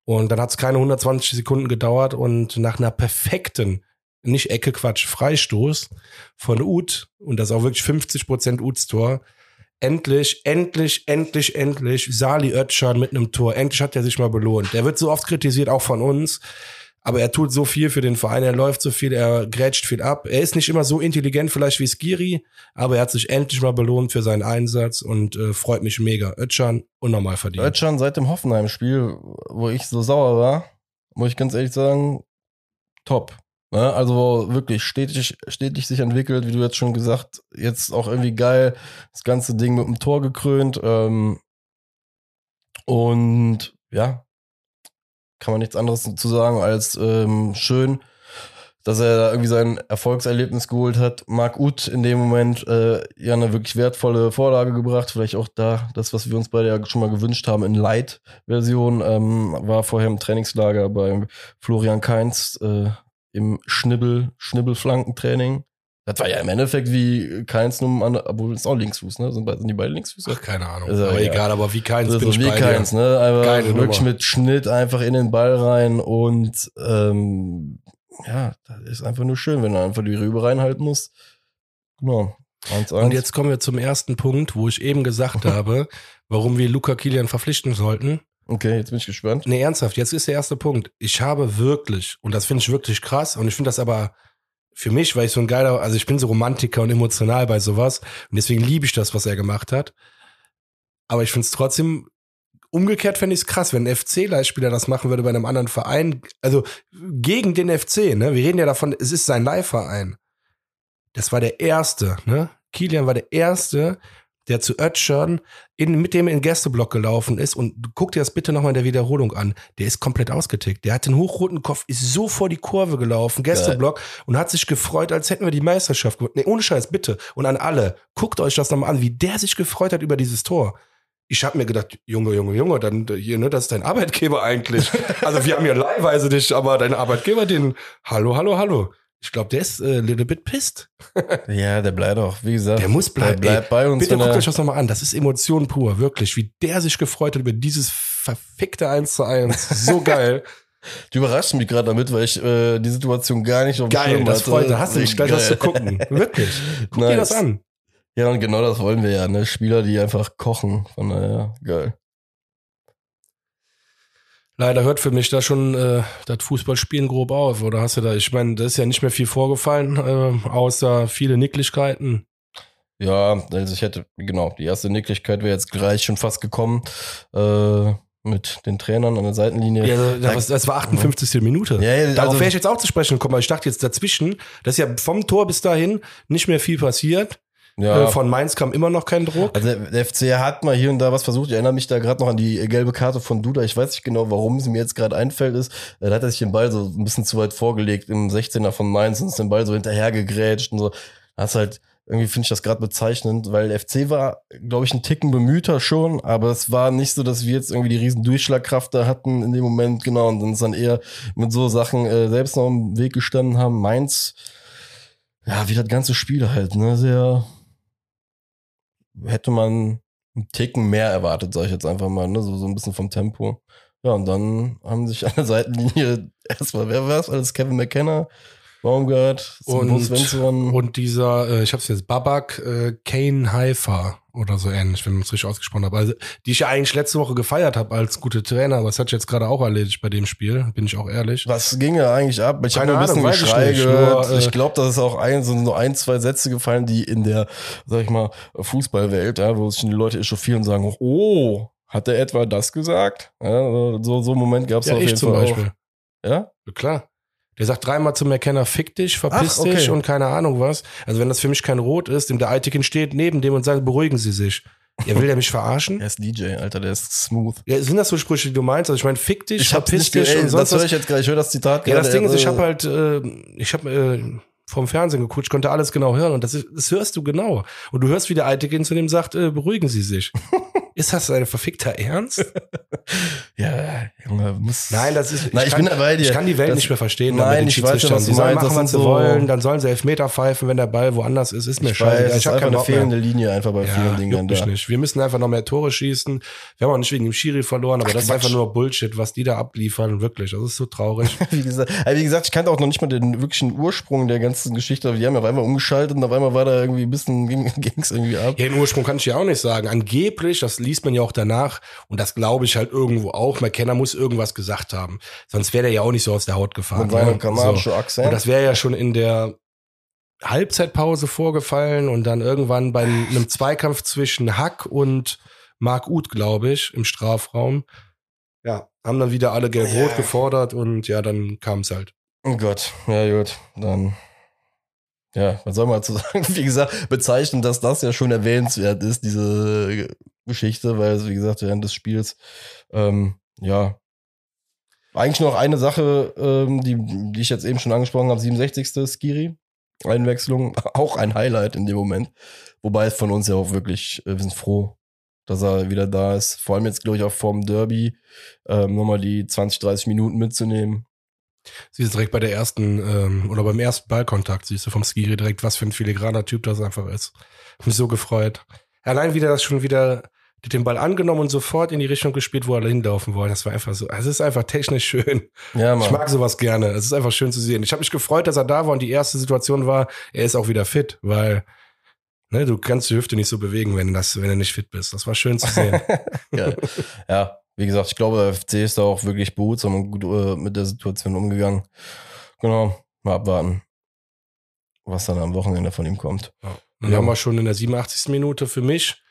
Speaker 1: Und dann hat's keine 120 Sekunden gedauert und nach einer perfekten, nicht Ecke Quatsch, Freistoß von Uth, und das auch wirklich 50 Prozent Uths Tor, endlich, endlich, endlich, endlich Sali Özcan mit einem Tor. Endlich hat er sich mal belohnt. Der wird so oft kritisiert, auch von uns. Aber er tut so viel für den Verein, er läuft so viel, er grätscht viel ab. Er ist nicht immer so intelligent vielleicht wie Skiri, aber er hat sich endlich mal belohnt für seinen Einsatz und äh, freut mich mega. Özcan unnormal verdient.
Speaker 2: Özcan seit dem Hoffenheim-Spiel, wo ich so sauer war, muss ich ganz ehrlich sagen, top. Ne? Also wirklich stetig, stetig sich entwickelt, wie du jetzt schon gesagt, jetzt auch irgendwie geil, das ganze Ding mit dem Tor gekrönt. Ähm, und ja, kann man nichts anderes zu sagen als ähm, schön, dass er da irgendwie sein Erfolgserlebnis geholt hat. Marc Uth in dem Moment äh, ja eine wirklich wertvolle Vorlage gebracht. Vielleicht auch da das, was wir uns beide ja schon mal gewünscht haben in Light-Version, ähm, war vorher im Trainingslager beim Florian Kainz äh, im Schnibbel, Schnibbelflankentraining. Das war ja im Endeffekt wie Keins nur an, obwohl es auch Linksfuß, ne? Sind, sind die beide Linksfüße?
Speaker 1: Ach, keine Ahnung.
Speaker 2: Ja
Speaker 1: aber
Speaker 2: egal.
Speaker 1: egal, aber wie keins
Speaker 2: Also
Speaker 1: bin ich
Speaker 2: wie
Speaker 1: bei
Speaker 2: keins,
Speaker 1: dir.
Speaker 2: ne? Einfach
Speaker 1: Geile
Speaker 2: wirklich
Speaker 1: Nummer.
Speaker 2: mit Schnitt einfach in den Ball rein und ähm, ja, das ist einfach nur schön, wenn du einfach die Rübe reinhalten musst. Genau. 1
Speaker 1: Und jetzt kommen wir zum ersten Punkt, wo ich eben gesagt (laughs) habe, warum wir Luca Kilian verpflichten sollten.
Speaker 2: Okay, jetzt bin ich gespannt.
Speaker 1: Nee, ernsthaft, jetzt ist der erste Punkt. Ich habe wirklich, und das finde ich wirklich krass, und ich finde das aber für mich, weil ich so ein geiler, also ich bin so Romantiker und emotional bei sowas, und deswegen liebe ich das, was er gemacht hat. Aber ich finde es trotzdem, umgekehrt fände ich es krass, wenn ein FC-Leihspieler das machen würde bei einem anderen Verein, also gegen den FC, ne? Wir reden ja davon, es ist sein Leihverein. Das war der erste, ne? Kilian war der erste, der zu Ötschern in, mit dem in den Gästeblock gelaufen ist und guck dir das bitte nochmal in der Wiederholung an. Der ist komplett ausgetickt. Der hat den hochroten Kopf, ist so vor die Kurve gelaufen, Gästeblock und hat sich gefreut, als hätten wir die Meisterschaft gewonnen. Nee, ohne Scheiß, bitte. Und an alle, guckt euch das nochmal an, wie der sich gefreut hat über dieses Tor. Ich habe mir gedacht, Junge, Junge, Junge, dann hier, ne, das ist dein Arbeitgeber eigentlich. (laughs) Also wir haben hier leihweise dich, aber dein Arbeitgeber, den, hallo, hallo, hallo. Ich glaube, der ist äh, little bit pissed. (laughs)
Speaker 2: Ja, der bleibt auch, wie gesagt.
Speaker 1: Der muss bleiben.
Speaker 2: Der bleibt bei uns.
Speaker 1: Bitte guckt euch das nochmal an. Das ist Emotion pur, wirklich. Wie der sich gefreut hat über dieses verfickte 1 zu 1. So (laughs) geil.
Speaker 2: Du überraschst mich gerade damit, weil ich äh, die Situation gar nicht auf dem
Speaker 1: geil, das
Speaker 2: hatte.
Speaker 1: freut. Da hast du nicht gleich was zu gucken. Wirklich. Guck dir
Speaker 2: Nice.
Speaker 1: das an.
Speaker 2: Ja, und genau das wollen wir ja, ne? Spieler, die einfach kochen. Von daher, geil.
Speaker 1: Leider hört für mich da schon äh, das Fußballspielen grob auf. Oder hast du da, ich meine, da ist ja nicht mehr viel vorgefallen, äh, außer viele Nicklichkeiten.
Speaker 2: Ja, also ich hätte, genau, die erste Nicklichkeit wäre jetzt gleich schon fast gekommen. Äh, mit den Trainern an der Seitenlinie.
Speaker 1: Ja, das, das war 58. Minute.
Speaker 2: Ja, ja,
Speaker 1: Darauf
Speaker 2: also-
Speaker 1: wäre ich jetzt auch zu sprechen gekommen, weil ich dachte jetzt dazwischen, dass ja vom Tor bis dahin nicht mehr viel passiert.
Speaker 2: Ja.
Speaker 1: Äh, von Mainz kam immer noch kein Druck.
Speaker 2: Also der, FC hat mal hier und da was versucht. Ich erinnere mich da gerade noch an die gelbe Karte von Duda. Ich weiß nicht genau, warum sie mir jetzt gerade einfällt ist. Da hat er sich den Ball so ein bisschen zu weit vorgelegt im 16er von Mainz und ist den Ball so hinterhergegrätscht und so. Da hast halt irgendwie finde ich das gerade bezeichnend, weil der FC war, glaube ich, ein Ticken bemühter schon, aber es war nicht so, dass wir jetzt irgendwie die riesen Durchschlagkraft da hatten in dem Moment, genau, und uns dann eher mit so Sachen äh, selbst noch im Weg gestanden haben. Mainz, ja, wie das ganze Spiel halt, ne, sehr, hätte man einen Ticken mehr erwartet, sage ich jetzt einfach mal, ne, so, so ein bisschen vom Tempo. Ja, und dann haben sich an der Seitenlinie (laughs) erstmal, wer war es? Alles Kevin McKenna, Baumgart,
Speaker 1: Und,
Speaker 2: Svensson.
Speaker 1: und dieser, äh, ich hab's jetzt, Babak äh, Kane Haifa oder so ähnlich, wenn ich es richtig ausgesprochen habe. Also, die ich ja eigentlich letzte Woche gefeiert habe als gute Trainer, aber das hat jetzt gerade auch erledigt bei dem Spiel, bin ich auch ehrlich.
Speaker 2: Was ging ja eigentlich ab? Ich habe ein bisschen
Speaker 1: Ahnung, ich
Speaker 2: Geschrei
Speaker 1: nicht.
Speaker 2: gehört.
Speaker 1: Nur, äh,
Speaker 2: ich glaube, das ist auch ein, so nur ein, zwei Sätze gefallen, die in der, sag ich mal, Fußballwelt, ja, wo sich die Leute echauffieren und sagen, oh, hat er etwa das gesagt? Ja, so, so einen Moment gab es
Speaker 1: Ja,
Speaker 2: auf
Speaker 1: ich
Speaker 2: jeden
Speaker 1: zum
Speaker 2: Fall
Speaker 1: Beispiel.
Speaker 2: auch. Ja?
Speaker 1: Ja, klar. Der sagt dreimal zum McKenna, fick dich, verpiss
Speaker 2: Ach, okay.
Speaker 1: dich und keine Ahnung was. Also wenn das für mich kein Rot ist, dem der Eitikin steht neben dem und sagt, beruhigen Sie sich. Ja, will der mich verarschen?
Speaker 2: Er ist DJ, Alter, der ist smooth.
Speaker 1: Ja, sind das so Sprüche, die du meinst? Also ich meine, fick dich,
Speaker 2: Ich
Speaker 1: verpiss dich und sonst
Speaker 2: das höre ich jetzt gerade, ich höre das Zitat
Speaker 1: Ja, das Ding ist, ich
Speaker 2: äh,
Speaker 1: habe halt, äh, ich habe äh, vom Fernsehen geguckt, ich konnte alles genau hören und das, ist, das hörst du genau. Und du hörst, wie der Eitikin zu dem sagt, äh, beruhigen Sie sich. (laughs) ist das ein verfickter Ernst? (laughs)
Speaker 2: Ja, Junge, muss.
Speaker 1: Nein, das ist.
Speaker 2: Nein, ich
Speaker 1: kann,
Speaker 2: bin da bei dir.
Speaker 1: Ich kann die Welt
Speaker 2: Das-
Speaker 1: nicht mehr verstehen.
Speaker 2: Nein, ich weiß
Speaker 1: Schiedsrichtern.
Speaker 2: was du
Speaker 1: Die sollen
Speaker 2: meinst.
Speaker 1: machen, was sie
Speaker 2: so-
Speaker 1: wollen. Dann sollen sie Elfmeter pfeifen, wenn der Ball woanders ist. Ist mir
Speaker 2: ich weiß,
Speaker 1: scheißegal.
Speaker 2: es ist
Speaker 1: hab
Speaker 2: einfach
Speaker 1: keinen
Speaker 2: eine
Speaker 1: Bock mehr.
Speaker 2: fehlende Linie einfach bei vielen
Speaker 1: Ja,
Speaker 2: Dingen
Speaker 1: juckt
Speaker 2: dann
Speaker 1: mich
Speaker 2: da.
Speaker 1: nicht. Wir müssen einfach noch mehr Tore schießen. Wir haben auch nicht wegen dem Schiri verloren, aber
Speaker 2: Ach,
Speaker 1: das ist einfach nur Bullshit, was die da abliefern. Wirklich, das ist so traurig. (laughs)
Speaker 2: Wie gesagt, also wie gesagt, ich kannte auch noch nicht mal den wirklichen Ursprung der ganzen Geschichte. aber Die haben ja auf einmal umgeschaltet und auf einmal war da irgendwie ein bisschen, (laughs) ging es irgendwie ab.
Speaker 1: Ja, den Ursprung kann ich ja auch nicht sagen. Angeblich, das liest man ja auch danach, und das glaube ich halt irgendwo auch, McKenna muss irgendwas gesagt haben. Sonst wäre der ja auch nicht so aus der Haut gefahren.
Speaker 2: Und
Speaker 1: ne? so. Und das wäre ja schon in der Halbzeitpause vorgefallen und dann irgendwann bei einem Zweikampf zwischen Hack und Marc Uth, glaube ich, im Strafraum. Ja, haben dann wieder alle gelb-rot
Speaker 2: Ja.
Speaker 1: gefordert und ja, dann kam es halt.
Speaker 2: Oh Gott, ja gut, dann. Ja, was soll man dazu sagen? (laughs) Wie gesagt, bezeichnen, dass das ja schon erwähnenswert ist, diese Geschichte, weil, wie gesagt, während des Spiels, ähm, ja, eigentlich noch eine Sache, ähm, die, die ich jetzt eben schon angesprochen habe, 67. Skiri, Einwechslung, (laughs) auch ein Highlight in dem Moment. Wobei es von uns ja auch wirklich, äh, wir sind froh, dass er wieder da ist. Vor allem jetzt, glaube ich, auch vorm Derby, ähm, nochmal die 20, 30 Minuten mitzunehmen.
Speaker 1: Siehst du direkt bei der ersten, ähm, oder beim ersten Ballkontakt, siehst du vom Skiri direkt, was für ein filigraner Typ das einfach ist. Mich so gefreut. Allein wieder das schon wieder den Ball angenommen und sofort in die Richtung gespielt, wo er hinlaufen wollte. Das war einfach so, es ist einfach technisch schön.
Speaker 2: Ja,
Speaker 1: Ich mag sowas gerne. Es ist einfach schön zu sehen. Ich habe mich gefreut, dass er da war und die erste Situation war, er ist auch wieder fit, weil ne, du kannst die Hüfte nicht so bewegen, wenn, das, wenn du nicht fit bist. Das war schön zu sehen. (laughs)
Speaker 2: ja. ja, wie gesagt, ich glaube, der FC ist da auch wirklich behutsam und gut äh, mit der Situation umgegangen. Genau, mal abwarten, was dann am Wochenende von ihm kommt.
Speaker 1: Und dann haben wir schon in der 87. Minute für mich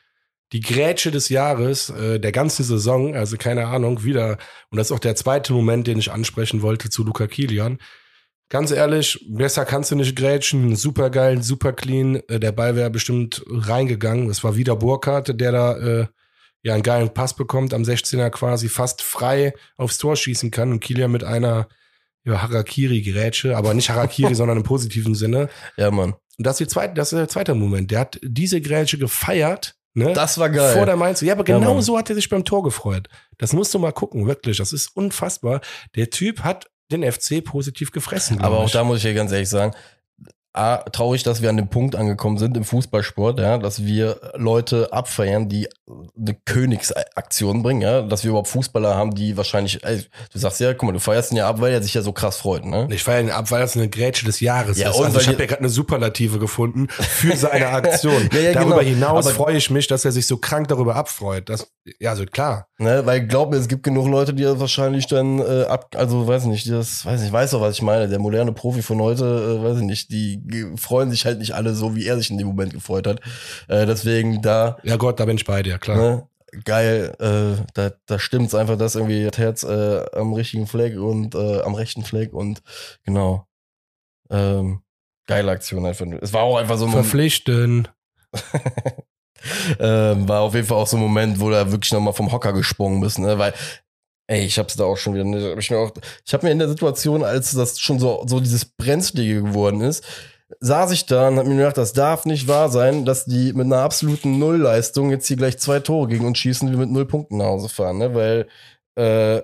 Speaker 1: die Grätsche des Jahres, äh, der ganzen Saison, also keine Ahnung, wieder. Und das ist auch der zweite Moment, den ich ansprechen wollte zu Luca Kilian. Ganz ehrlich, besser kannst du nicht grätschen. Super geil, super clean. Äh, der Ball wäre bestimmt reingegangen. Es war wieder Burkhardt, der da äh, ja einen geilen Pass bekommt, am 16er quasi fast frei aufs Tor schießen kann. Und Kilian mit einer ja, Harakiri-Grätsche, aber nicht Harakiri, (laughs) sondern im positiven Sinne.
Speaker 2: Ja, Mann.
Speaker 1: Und das ist, die zweite, das ist der zweite Moment. Der hat diese Grätsche gefeiert, ne?
Speaker 2: Das war geil.
Speaker 1: Vor der Mainz. Ja, aber
Speaker 2: Ja,
Speaker 1: genau
Speaker 2: Mann.
Speaker 1: so hat er sich beim Tor gefreut. Das musst du mal gucken, wirklich. Das ist unfassbar. Der Typ hat den FC positiv gefressen.
Speaker 2: Aber auch
Speaker 1: ich.
Speaker 2: da muss ich ja ganz ehrlich sagen, A, traurig, dass wir an dem Punkt angekommen sind im Fußballsport, ja, dass wir Leute abfeiern, die eine Königsaktion bringen, ja, dass wir überhaupt Fußballer haben, die wahrscheinlich, ey, du sagst ja, guck mal, du feierst ihn ja ab, weil er sich ja so krass freut, ne?
Speaker 1: Ich feiere ihn ab, weil das eine Grätsche des Jahres
Speaker 2: Ja,
Speaker 1: ist.
Speaker 2: und
Speaker 1: Also ich habe ja gerade eine Superlative gefunden für seine (laughs) Aktion.
Speaker 2: Ja, ja,
Speaker 1: darüber
Speaker 2: genau.
Speaker 1: hinaus
Speaker 2: Aber-
Speaker 1: freue ich mich, dass er sich so krank darüber abfreut. Das, ja, also klar.
Speaker 2: Ne, weil glaub mir, es gibt genug Leute, die das wahrscheinlich dann äh, ab, also weiß nicht, das, weiß nicht, weiß doch, was ich meine. Der moderne Profi von heute, äh, weiß ich nicht, die freuen sich halt nicht alle so, wie er sich in dem Moment gefreut hat. Äh, deswegen da,
Speaker 1: Ja Gott, da bin ich bei dir, klar.
Speaker 2: ne, geil, äh, da, da stimmt's einfach, dass irgendwie das Herz äh, am richtigen Fleck und äh, am rechten Fleck und genau. Ähm, geile Aktion einfach. Es war auch einfach so ein Moment.
Speaker 1: Verpflichten. (laughs)
Speaker 2: ähm, war auf jeden Fall auch so ein Moment, wo du wirklich nochmal vom Hocker gesprungen bist, ne? Weil, ey, ich hab's da auch schon wieder, ne? hab ich, mir auch, ich hab mir in der Situation, als das schon so, so dieses Brenzlige geworden ist, saß ich da und hab mir gedacht, das darf nicht wahr sein, dass die mit einer absoluten Nullleistung jetzt hier gleich zwei Tore gegen uns schießen, wir mit null Punkten nach Hause fahren, ne? Weil, äh,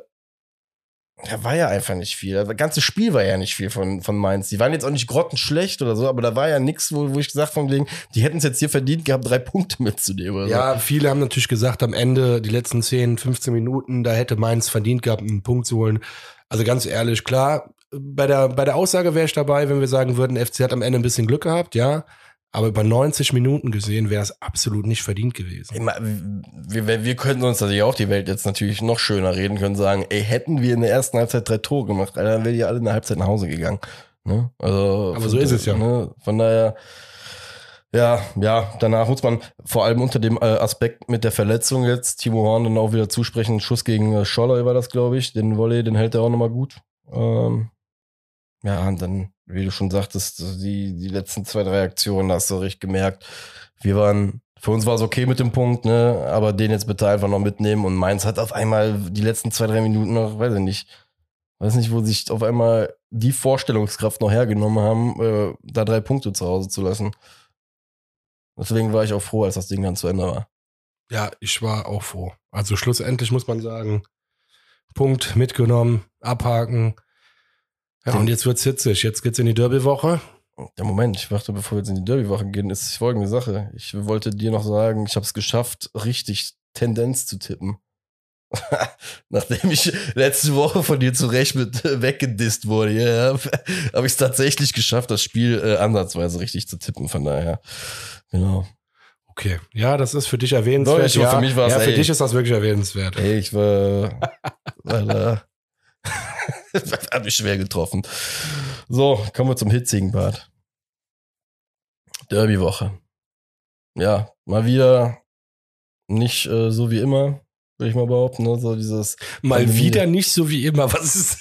Speaker 2: da war ja einfach nicht viel. Das ganze Spiel war ja nicht viel von, von Mainz. Die waren jetzt auch nicht grottenschlecht oder so, aber da war ja nichts, wo, wo ich gesagt wegen, die hätten es jetzt hier verdient gehabt, drei Punkte mitzunehmen.
Speaker 1: Ja, viele haben natürlich gesagt, am Ende, die letzten 10, 15 Minuten, da hätte Mainz verdient gehabt, einen Punkt zu holen. Also ganz ehrlich, klar, bei der, bei der Aussage wäre ich dabei, wenn wir sagen würden, FC hat am Ende ein bisschen Glück gehabt, ja. Aber über 90 Minuten gesehen wäre es absolut nicht verdient gewesen.
Speaker 2: Immer, wir, wir, wir könnten uns natürlich auch die Welt jetzt natürlich noch schöner reden können, sagen, ey, hätten wir in der ersten Halbzeit drei Tore gemacht, dann wären die alle in der Halbzeit nach Hause gegangen. Ne? Also,
Speaker 1: Aber so ist es ja.
Speaker 2: Ne? Von daher, ja, ja, danach muss man vor allem unter dem äh, Aspekt mit der Verletzung jetzt Timo Horn dann auch wieder zusprechen. Schuss gegen äh, Scholler war das, glaube ich. Den Volley, den hält er auch nochmal gut. Ähm, ja, und dann wie du schon sagtest, die, die letzten zwei, drei Aktionen hast du richtig gemerkt. Wir waren, für uns war es okay mit dem Punkt, ne, aber den jetzt bitte einfach noch mitnehmen und Mainz hat auf einmal die letzten zwei, drei Minuten noch, weiß ich nicht, weiß nicht, wo sich auf einmal die Vorstellungskraft noch hergenommen haben, äh, da drei Punkte zu Hause zu lassen. Deswegen war ich auch froh, als das Ding dann zu Ende war.
Speaker 1: Ja, ich war auch froh. Also schlussendlich muss man sagen, Punkt mitgenommen, abhaken. Ja, und jetzt wird's hitzig. Jetzt geht's in die Derby-Woche.
Speaker 2: Ja, Moment, ich dachte, bevor wir jetzt in die Derby-Woche gehen, ist folgende Sache. Ich wollte dir noch sagen, ich habe es geschafft, richtig Tendenz zu tippen. (laughs) Nachdem ich letzte Woche von dir zurecht mit äh, weggedisst wurde, ja, (laughs) habe ich es tatsächlich geschafft, das Spiel äh, ansatzweise richtig zu tippen. Von daher, genau.
Speaker 1: Okay, ja, das ist für dich erwähnenswert.
Speaker 2: Ich, ja, für mich war's,
Speaker 1: ja, für
Speaker 2: ey,
Speaker 1: dich ist das wirklich erwähnenswert.
Speaker 2: Ey, ich war, (laughs) war da. (laughs) Hat mich schwer getroffen. So, kommen wir zum hitzigen Part. Derby-Woche. Ja, mal wieder nicht äh, so wie immer, würde ich mal behaupten. Ne? So dieses
Speaker 1: Mal
Speaker 2: Pandemie.
Speaker 1: wieder nicht so wie immer. Was ist.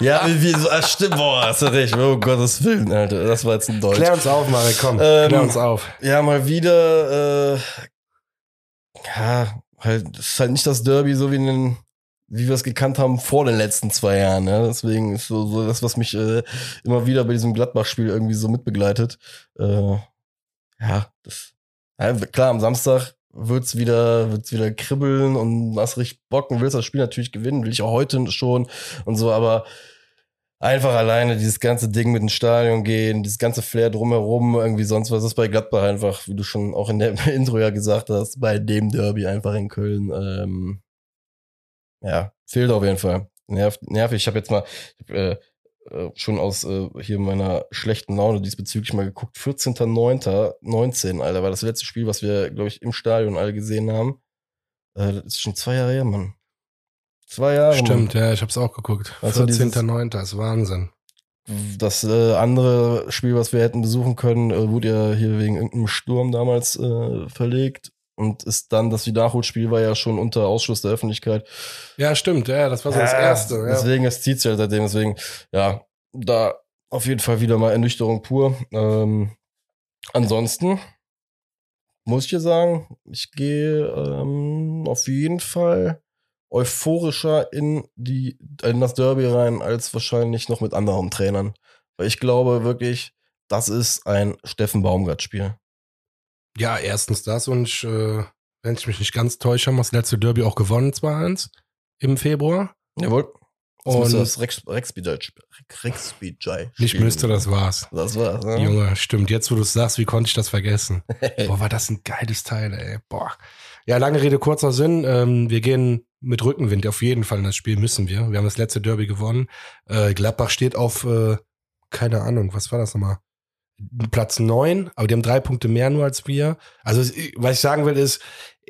Speaker 2: Ja, wie so, ah, stimmt, boah, hast du recht. Oh Gottes Willen, Alter. Das war jetzt ein Deutsch.
Speaker 1: Klär uns auf, Marek, komm.
Speaker 2: Ähm,
Speaker 1: klär uns auf.
Speaker 2: Ja, mal wieder, äh, ja, halt, es ist halt nicht das Derby, so wie in den, wie wir es gekannt haben vor den letzten zwei Jahren. Ja? Deswegen ist so, so das, was mich äh, immer wieder bei diesem Gladbach-Spiel irgendwie so mitbegleitet. Äh, ja, das, ja, klar, am Samstag wird's wieder, wird's wieder kribbeln und hast richtig Bock und willst das Spiel natürlich gewinnen, will ich auch heute schon und so, aber einfach alleine dieses ganze Ding mit dem Stadion gehen, dieses ganze Flair drumherum, irgendwie sonst was ist bei Gladbach einfach, wie du schon auch in der (laughs) Intro ja gesagt hast, bei dem Derby einfach in Köln, ähm, ja, fehlt auf jeden Fall. Nerv, nervig. Ich habe jetzt mal ich hab, äh, äh, schon aus äh, hier meiner schlechten Laune diesbezüglich mal geguckt. 14.09.19, Alter, war das letzte Spiel, was wir, glaube ich, im Stadion alle gesehen haben. Äh, das ist schon zwei Jahre her, Mann. Zwei Jahre.
Speaker 1: Stimmt, ja, ich hab's auch geguckt.
Speaker 2: Also dieses-
Speaker 1: 14.09. ist Wahnsinn.
Speaker 2: Mann. Das äh, andere Spiel, was wir hätten besuchen können, äh, wurde ja hier wegen irgendeinem Sturm damals äh, verlegt. Und ist dann, das Nachholspiel war ja schon unter Ausschluss der Öffentlichkeit.
Speaker 1: Ja, stimmt, ja, das war so das
Speaker 2: Ja,
Speaker 1: Erste. Ja.
Speaker 2: Deswegen, es zieht sich halt seitdem. Deswegen, ja, da auf jeden Fall wieder mal Ernüchterung pur. Ähm, ansonsten muss ich dir sagen, ich gehe ähm, auf jeden Fall euphorischer in die in das Derby rein als wahrscheinlich noch mit anderen Trainern, weil ich glaube wirklich, das ist ein Steffen Baumgart Spiel.
Speaker 1: Ja, erstens das und ich, äh, wenn ich mich nicht ganz täusche, haben wir das letzte Derby auch gewonnen, 2-1 im Februar.
Speaker 2: Jawohl. Das
Speaker 1: Und
Speaker 2: müsste das Rex Rexby Rexby
Speaker 1: nicht müsste, das war's.
Speaker 2: Das war's. Ne?
Speaker 1: Junge, stimmt. Jetzt, wo du es sagst, wie konnte ich das vergessen? (laughs) Boah, war das ein geiles Teil, ey. Boah. Ja, lange Rede, kurzer Sinn. Ähm, wir gehen mit Rückenwind auf jeden Fall in das Spiel, müssen wir. Wir haben das letzte Derby gewonnen. Äh, Gladbach steht auf, äh, keine Ahnung, was war das nochmal? Platz neun, aber die haben drei Punkte mehr nur als wir. Also, was ich sagen will, ist,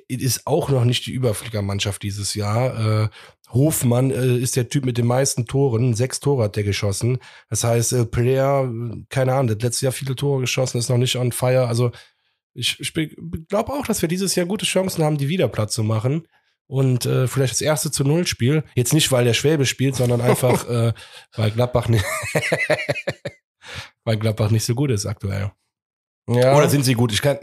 Speaker 1: ist auch noch nicht die Überfliegermannschaft dieses Jahr. Äh, Hofmann äh, ist der Typ mit den meisten Toren. Sechs Tore hat der geschossen. Das heißt, äh, Player, keine Ahnung, der hat letztes Jahr viele Tore geschossen, ist noch nicht on fire. Also ich, ich glaube auch, dass wir dieses Jahr gute Chancen haben, die wieder platt zu machen. Und äh, vielleicht das erste zu Null Spiel. Jetzt nicht, weil der Schwäbe spielt, sondern einfach, (laughs) äh, weil Gladbach nicht, (laughs) weil Gladbach nicht so gut ist aktuell.
Speaker 2: Ja.
Speaker 1: Oder sind sie gut? Ich kann,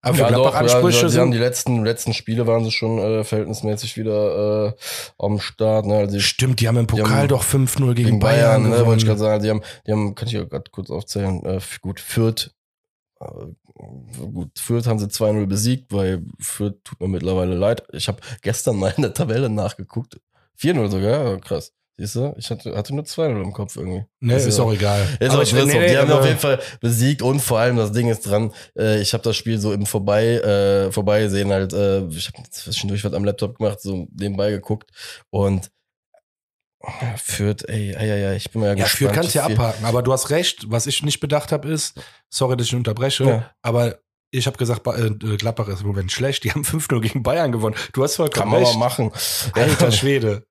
Speaker 1: Aber für
Speaker 2: Ja, doch,
Speaker 1: Gladbach-Ansprüche
Speaker 2: ja, sie haben
Speaker 1: sind.
Speaker 2: die letzten, letzten Spiele waren sie schon äh, verhältnismäßig wieder äh, am Start. Ne? Also die
Speaker 1: Stimmt, die haben im Pokal
Speaker 2: haben
Speaker 1: doch 5-0 gegen,
Speaker 2: gegen
Speaker 1: Bayern.
Speaker 2: Bayern, ne, wollte ich gerade sagen. Die haben, die haben, kann ich ja gerade kurz aufzählen, äh, gut, Fürth, äh, gut, Fürth haben sie 2-0 besiegt, weil Fürth tut mir mittlerweile leid. Ich habe gestern mal in der Tabelle nachgeguckt. 4-0 sogar, krass. Siehst du, ich hatte, hatte nur 2-0 im Kopf irgendwie.
Speaker 1: Ne,
Speaker 2: Das
Speaker 1: ist auch egal. (laughs)
Speaker 2: Ist
Speaker 1: Aber
Speaker 2: auch
Speaker 1: ich- nee, nee,
Speaker 2: die haben auf jeden Fall besiegt und vor allem das Ding ist dran, äh, ich habe das Spiel so im Vorbei, äh, Vorbeisehen halt, äh, ich habe zwischendurch was am Laptop gemacht, so nebenbei geguckt und ja, führt, ey, ey, ey, ey, ich bin mal ja,
Speaker 1: Ja,
Speaker 2: gespannt.
Speaker 1: für kannst du ja abhaken. Aber du hast recht. Was ich nicht bedacht habe, ist, sorry, dass ich unterbreche,
Speaker 2: Ja.
Speaker 1: aber ich habe gesagt, äh, Gladbach ist im Moment schlecht. Die haben 5-0 gegen Bayern gewonnen. Du hast
Speaker 2: Kann
Speaker 1: vollkommen
Speaker 2: man mal
Speaker 1: recht.
Speaker 2: machen.
Speaker 1: Alter (laughs) Schwede.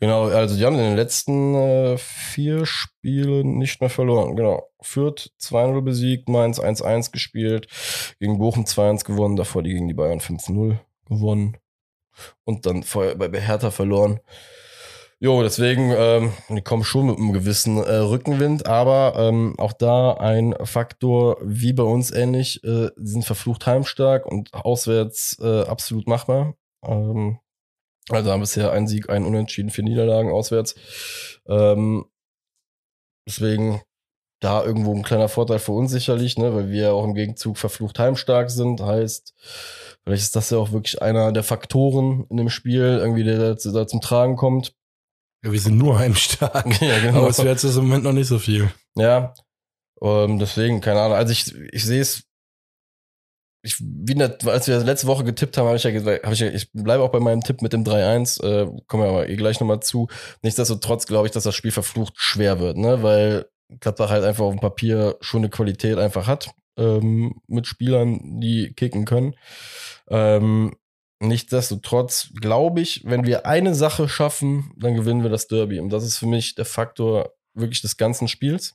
Speaker 2: Genau, also die haben in den letzten äh, vier Spielen nicht mehr verloren. Genau. Fürth 2-0 besiegt, Mainz 1-1 gespielt, gegen Bochum 2-1 gewonnen, davor die gegen die Bayern 5-0 gewonnen und dann vorher bei Hertha verloren. Jo, deswegen, ähm, die kommen schon mit einem gewissen äh, Rückenwind, aber ähm, auch da ein Faktor wie bei uns ähnlich, äh, sind verflucht heimstark und auswärts äh, absolut machbar. Ähm, also haben bisher ein Sieg, ein Unentschieden, vier Niederlagen auswärts. Ähm, deswegen da irgendwo ein kleiner Vorteil für uns sicherlich, ne, weil wir ja auch im Gegenzug verflucht heimstark sind. Heißt, vielleicht ist das ja auch wirklich einer der Faktoren in dem Spiel, irgendwie, der da zum Tragen kommt.
Speaker 1: Ja, wir sind nur heimstark. (laughs)
Speaker 2: ja, genau.
Speaker 1: Auswärts ist im Moment noch nicht so viel.
Speaker 2: Ja, ähm, deswegen, keine Ahnung. Also ich, ich sehe es, ich, wie der, als wir letzte Woche getippt haben, habe ich ja gesagt, hab ich, ja, ich bleibe auch bei meinem Tipp mit dem 3-1, äh, kommen wir aber eh gleich nochmal zu. Nichtsdestotrotz glaube ich, dass das Spiel verflucht schwer wird, ne, weil Gladbach halt einfach auf dem Papier schon eine Qualität einfach hat, ähm, mit Spielern, die kicken können. Ähm, Nichtsdestotrotz glaube ich, wenn wir eine Sache schaffen, dann gewinnen wir das Derby. Und das ist für mich der Faktor wirklich des ganzen Spiels.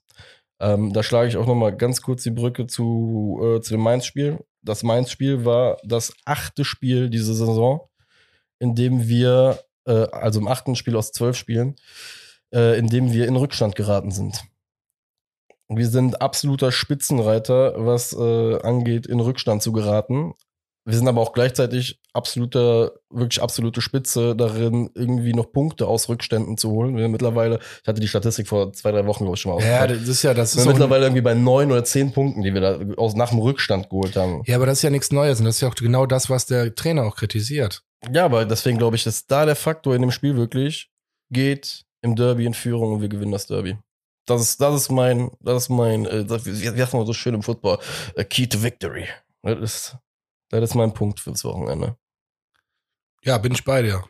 Speaker 2: Ähm, da schlage ich auch noch mal ganz kurz die Brücke zu, äh, zu dem Mainz-Spiel. Das Mainz-Spiel war das achte Spiel diese Saison, in dem wir, äh, also im achten Spiel aus zwölf Spielen, äh, in dem wir in Rückstand geraten sind. Wir sind absoluter Spitzenreiter, was äh, angeht, in Rückstand zu geraten. Wir sind aber auch gleichzeitig absoluter, wirklich absolute Spitze darin, irgendwie noch Punkte aus Rückständen zu holen. Wir mittlerweile, ich hatte die Statistik vor zwei, drei Wochen, glaube ich, schon mal
Speaker 1: Ja, das ist ja, das
Speaker 2: Wir
Speaker 1: ist
Speaker 2: sind mittlerweile irgendwie bei neun oder zehn Punkten, die wir da aus, nach dem Rückstand geholt haben.
Speaker 1: ja, aber das ist ja nichts Neues. Und das ist ja auch genau das, was der Trainer auch kritisiert.
Speaker 2: Ja, aber deswegen glaube ich, dass da der Faktor in dem Spiel wirklich geht im Derby in Führung und wir gewinnen das Derby. Das ist, das ist mein, das ist mein, äh, das, wie, sagt man so schön im Football, key to victory. Das ist, das ist mein Punkt fürs Wochenende.
Speaker 1: Ja, bin ich bei dir.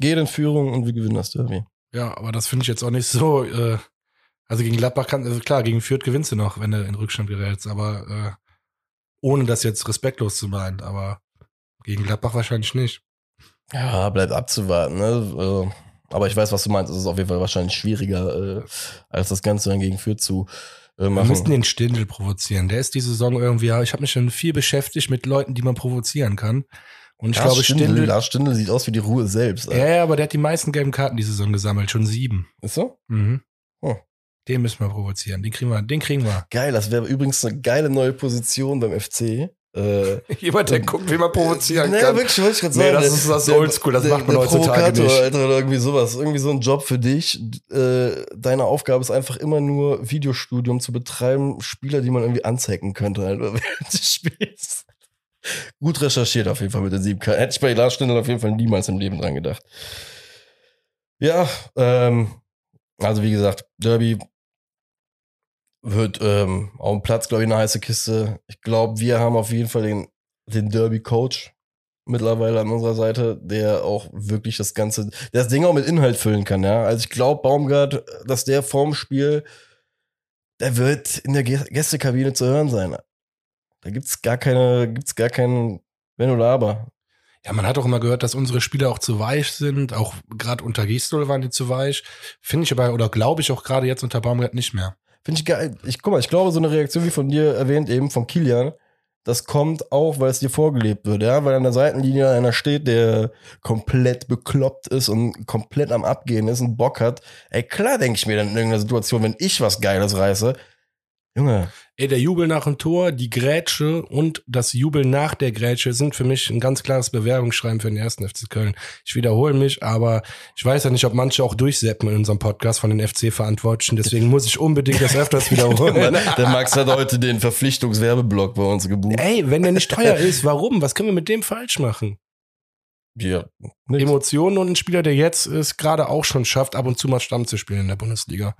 Speaker 2: Geht in Führung und wir gewinnen das Derby.
Speaker 1: Ja, aber das finde ich jetzt auch nicht so. Äh, also gegen Gladbach kann, also klar, gegen Fürth gewinnst du noch, wenn du in Rückstand gerätst, aber äh, ohne das jetzt respektlos zu meinen, aber gegen Gladbach wahrscheinlich nicht.
Speaker 2: Ja, bleibt abzuwarten. Ne? Also, aber ich weiß, was du meinst. Es ist auf jeden Fall wahrscheinlich schwieriger, äh, als das Ganze dann gegen Fürth zu äh,
Speaker 1: Wir
Speaker 2: machen.
Speaker 1: müssten den Stindel provozieren. Der ist die Saison irgendwie, ja, ich habe mich schon viel beschäftigt mit Leuten, die man provozieren kann. Und ich
Speaker 2: Lars
Speaker 1: glaube,
Speaker 2: Stindl,
Speaker 1: Stindel.
Speaker 2: Lars Stindl sieht aus wie die Ruhe selbst.
Speaker 1: ja, ja, aber der hat die meisten gelben Karten die Saison gesammelt, schon sieben.
Speaker 2: Ist so?
Speaker 1: Mhm.
Speaker 2: Oh.
Speaker 1: Den müssen wir provozieren. Den kriegen wir, den kriegen wir.
Speaker 2: Geil, das wäre übrigens eine geile neue Position beim FC. Äh, (laughs)
Speaker 1: Jemand, der guckt, wie man provozieren
Speaker 2: nee,
Speaker 1: kann.
Speaker 2: wirklich, wollte ich gerade
Speaker 1: Nee,
Speaker 2: sagen.
Speaker 1: das
Speaker 2: der-
Speaker 1: ist das
Speaker 2: der-
Speaker 1: Oldschool, das
Speaker 2: der-
Speaker 1: macht man
Speaker 2: der
Speaker 1: heutzutage nicht.
Speaker 2: Alter, oder irgendwie sowas. Irgendwie so ein Job für dich. Äh, deine Aufgabe ist einfach immer nur Videostudium zu betreiben, Spieler, die man irgendwie anzeigen könnte, (laughs) Alter, während du spielst. Gut recherchiert auf jeden Fall mit den sieben K. Hätte ich bei Lars Stindl auf jeden Fall niemals im Leben dran gedacht. Ja, ähm, also wie gesagt, Derby wird ähm, auf dem Platz, glaube ich, eine heiße Kiste. Ich glaube, wir haben auf jeden Fall den, den Derby-Coach mittlerweile an unserer Seite, der auch wirklich das Ganze, der das Ding auch mit Inhalt füllen kann, ja. Also ich glaube, Baumgart, dass der vorm Spiel, der wird in der Gä- Gästekabine zu hören sein. Da gibt's gar keine, gibt's gar keinen Wenn oder Aber.
Speaker 1: Ja, man hat auch immer gehört, dass unsere Spieler auch zu weich sind. Auch gerade unter Gistol waren die zu weich. Finde ich aber, oder glaube ich auch gerade jetzt unter Baumgart nicht mehr.
Speaker 2: Finde ich geil. Ich guck mal, ich glaube, so eine Reaktion wie von dir erwähnt, eben von Kilian, das kommt auch, weil es dir vorgelebt wird, ja, weil an der Seitenlinie einer steht, der komplett bekloppt ist und komplett am Abgehen ist und Bock hat. Ey, klar denke ich mir dann in irgendeiner Situation, wenn ich was Geiles reiße, Junge.
Speaker 1: Ey, der Jubel nach dem Tor, die Grätsche und das Jubel nach der Grätsche sind für mich ein ganz klares Bewerbungsschreiben für den ersten FC Köln. Ich wiederhole mich, aber ich weiß ja nicht, ob manche auch durchseppen in unserem Podcast von den FC-Verantwortlichen. Deswegen muss ich unbedingt das öfters (laughs) wiederholen.
Speaker 2: der Max hat heute den Verpflichtungswerbeblock bei uns gebucht.
Speaker 1: Ey, wenn der nicht teuer ist, warum? Was können wir mit dem falsch machen?
Speaker 2: Ja.
Speaker 1: Emotionen und ein Spieler, der jetzt es gerade auch schon schafft, ab und zu mal Stamm zu spielen in der Bundesliga.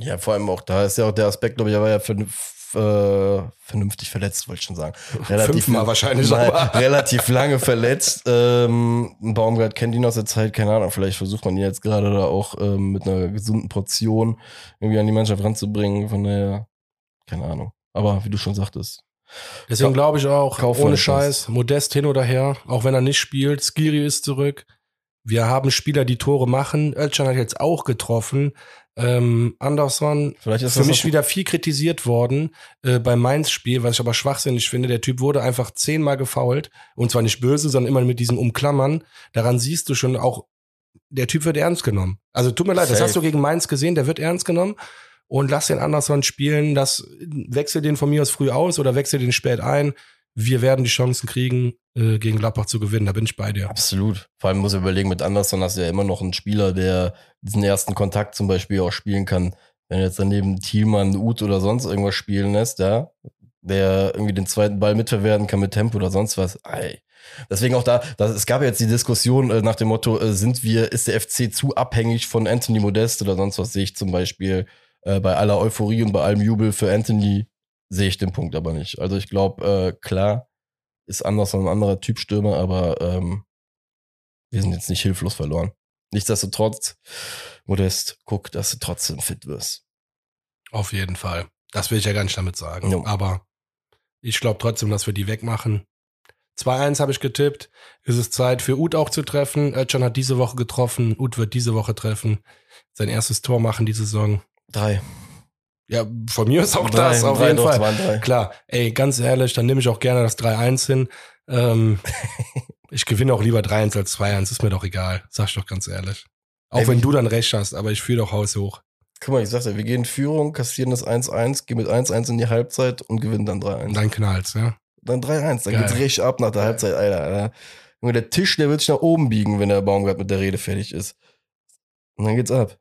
Speaker 2: Ja, vor allem auch da ist ja auch der Aspekt, glaube ich, er war ja für, äh, vernünftig verletzt, wollte ich schon sagen. (laughs)
Speaker 1: Relativ, Fünfmal wahrscheinlich
Speaker 2: nein, (laughs) relativ lange verletzt. Ähm, Baumgart kennt ihn aus der Zeit, keine Ahnung, vielleicht versucht man ihn jetzt gerade da auch ähm, mit einer gesunden Portion irgendwie an die Mannschaft ranzubringen. Von daher, keine Ahnung. Aber wie du schon sagtest.
Speaker 1: Deswegen glaube ich auch, Kauf ohne Scheiß, Modest hin oder her, auch wenn er nicht spielt, Skiri ist zurück. Wir haben Spieler, die Tore machen. Özcan hat jetzt auch getroffen. Ähm, Anderson, Vielleicht ist für mich wieder viel kritisiert worden äh, beim Mainz-Spiel, was ich aber schwachsinnig finde. Der Typ wurde einfach zehnmal gefault und zwar nicht böse, sondern immer mit diesem Umklammern. Daran siehst du schon auch, der Typ wird ernst genommen. Also tut mir leid, Safe. das hast du gegen Mainz gesehen, der wird ernst genommen und lass den Anderson spielen. Das wechsel den von mir aus früh aus oder wechsel den spät ein wir werden die Chancen kriegen, äh, gegen Gladbach zu gewinnen. Da bin ich bei dir.
Speaker 2: Absolut. Vor allem muss ich überlegen, mit Anderson hast du ja immer noch einen Spieler, der diesen ersten Kontakt zum Beispiel auch spielen kann. Wenn jetzt daneben Thielmann, Uth oder sonst irgendwas spielen lässt, ja, der irgendwie den zweiten Ball mitverwerten kann mit Tempo oder sonst was. Ey. Deswegen auch da, das, es gab jetzt die Diskussion äh, nach dem Motto, äh, sind wir, ist der FC zu abhängig von Anthony Modest oder sonst was sehe ich zum Beispiel äh, bei aller Euphorie und bei allem Jubel für Anthony sehe ich den Punkt aber nicht. Also ich glaube, äh, klar, ist anders ein anderer Typ Stürmer, aber ähm, wir sind jetzt nicht hilflos verloren. Nichtsdestotrotz, Modest, guck, dass du trotzdem fit wirst.
Speaker 1: Auf jeden Fall. Das will ich ja gar nicht damit sagen. Ja. Aber ich glaube trotzdem, dass wir die wegmachen. 2-1 habe ich getippt. Ist es Zeit für Ut auch zu treffen. Özcan hat diese Woche getroffen. Ut wird diese Woche treffen. Sein erstes Tor machen die Saison.
Speaker 2: Drei.
Speaker 1: Ja, von mir ist auch drei, das, auf jeden Fall. Klar, ey, ganz ehrlich, dann nehme ich auch gerne das 3-1 hin. Ähm, (laughs) ich gewinne auch lieber 3-1 als 2-1, ist mir doch egal. Sag ich doch ganz ehrlich. Auch ey, wenn du dann recht hast, aber ich fühle doch Haus hoch.
Speaker 2: Guck mal, ich sag's ja, wir gehen in Führung, kassieren das 1-1, gehen mit 1-1 in die Halbzeit und gewinnen dann 3-1.
Speaker 1: Dann knallt's, ja.
Speaker 2: Dann 3-1, dann Geil. geht's richtig ab nach der Halbzeit, Alter, Alter. Junge, der Tisch, der wird sich nach oben biegen, wenn der Baumgart mit der Rede fertig ist. Und dann geht's ab.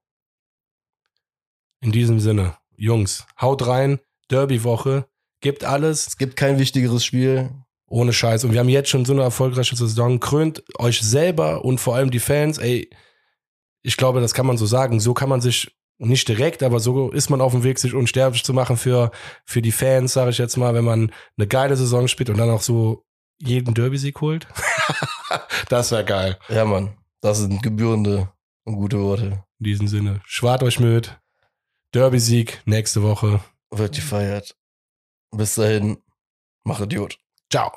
Speaker 1: In diesem Sinne. Jungs, haut rein, Derby-Woche, gibt alles.
Speaker 2: Es gibt kein wichtigeres Spiel.
Speaker 1: Ohne Scheiß. Und wir haben jetzt schon so eine erfolgreiche Saison. Krönt euch selber und vor allem die Fans. Ey, ich glaube, das kann man so sagen. So kann man sich nicht direkt, aber so ist man auf dem Weg, sich unsterblich zu machen für, für die Fans, sage ich jetzt mal, wenn man eine geile Saison spielt und dann auch so jeden Derby-Sieg holt. (laughs) das wäre geil.
Speaker 2: Ja, Mann. Das sind gebührende und gute Worte.
Speaker 1: In diesem Sinne. Schwart euch mit. Derby-Sieg nächste Woche.
Speaker 2: Wird gefeiert. Bis dahin, mach Idiot.
Speaker 1: Ciao.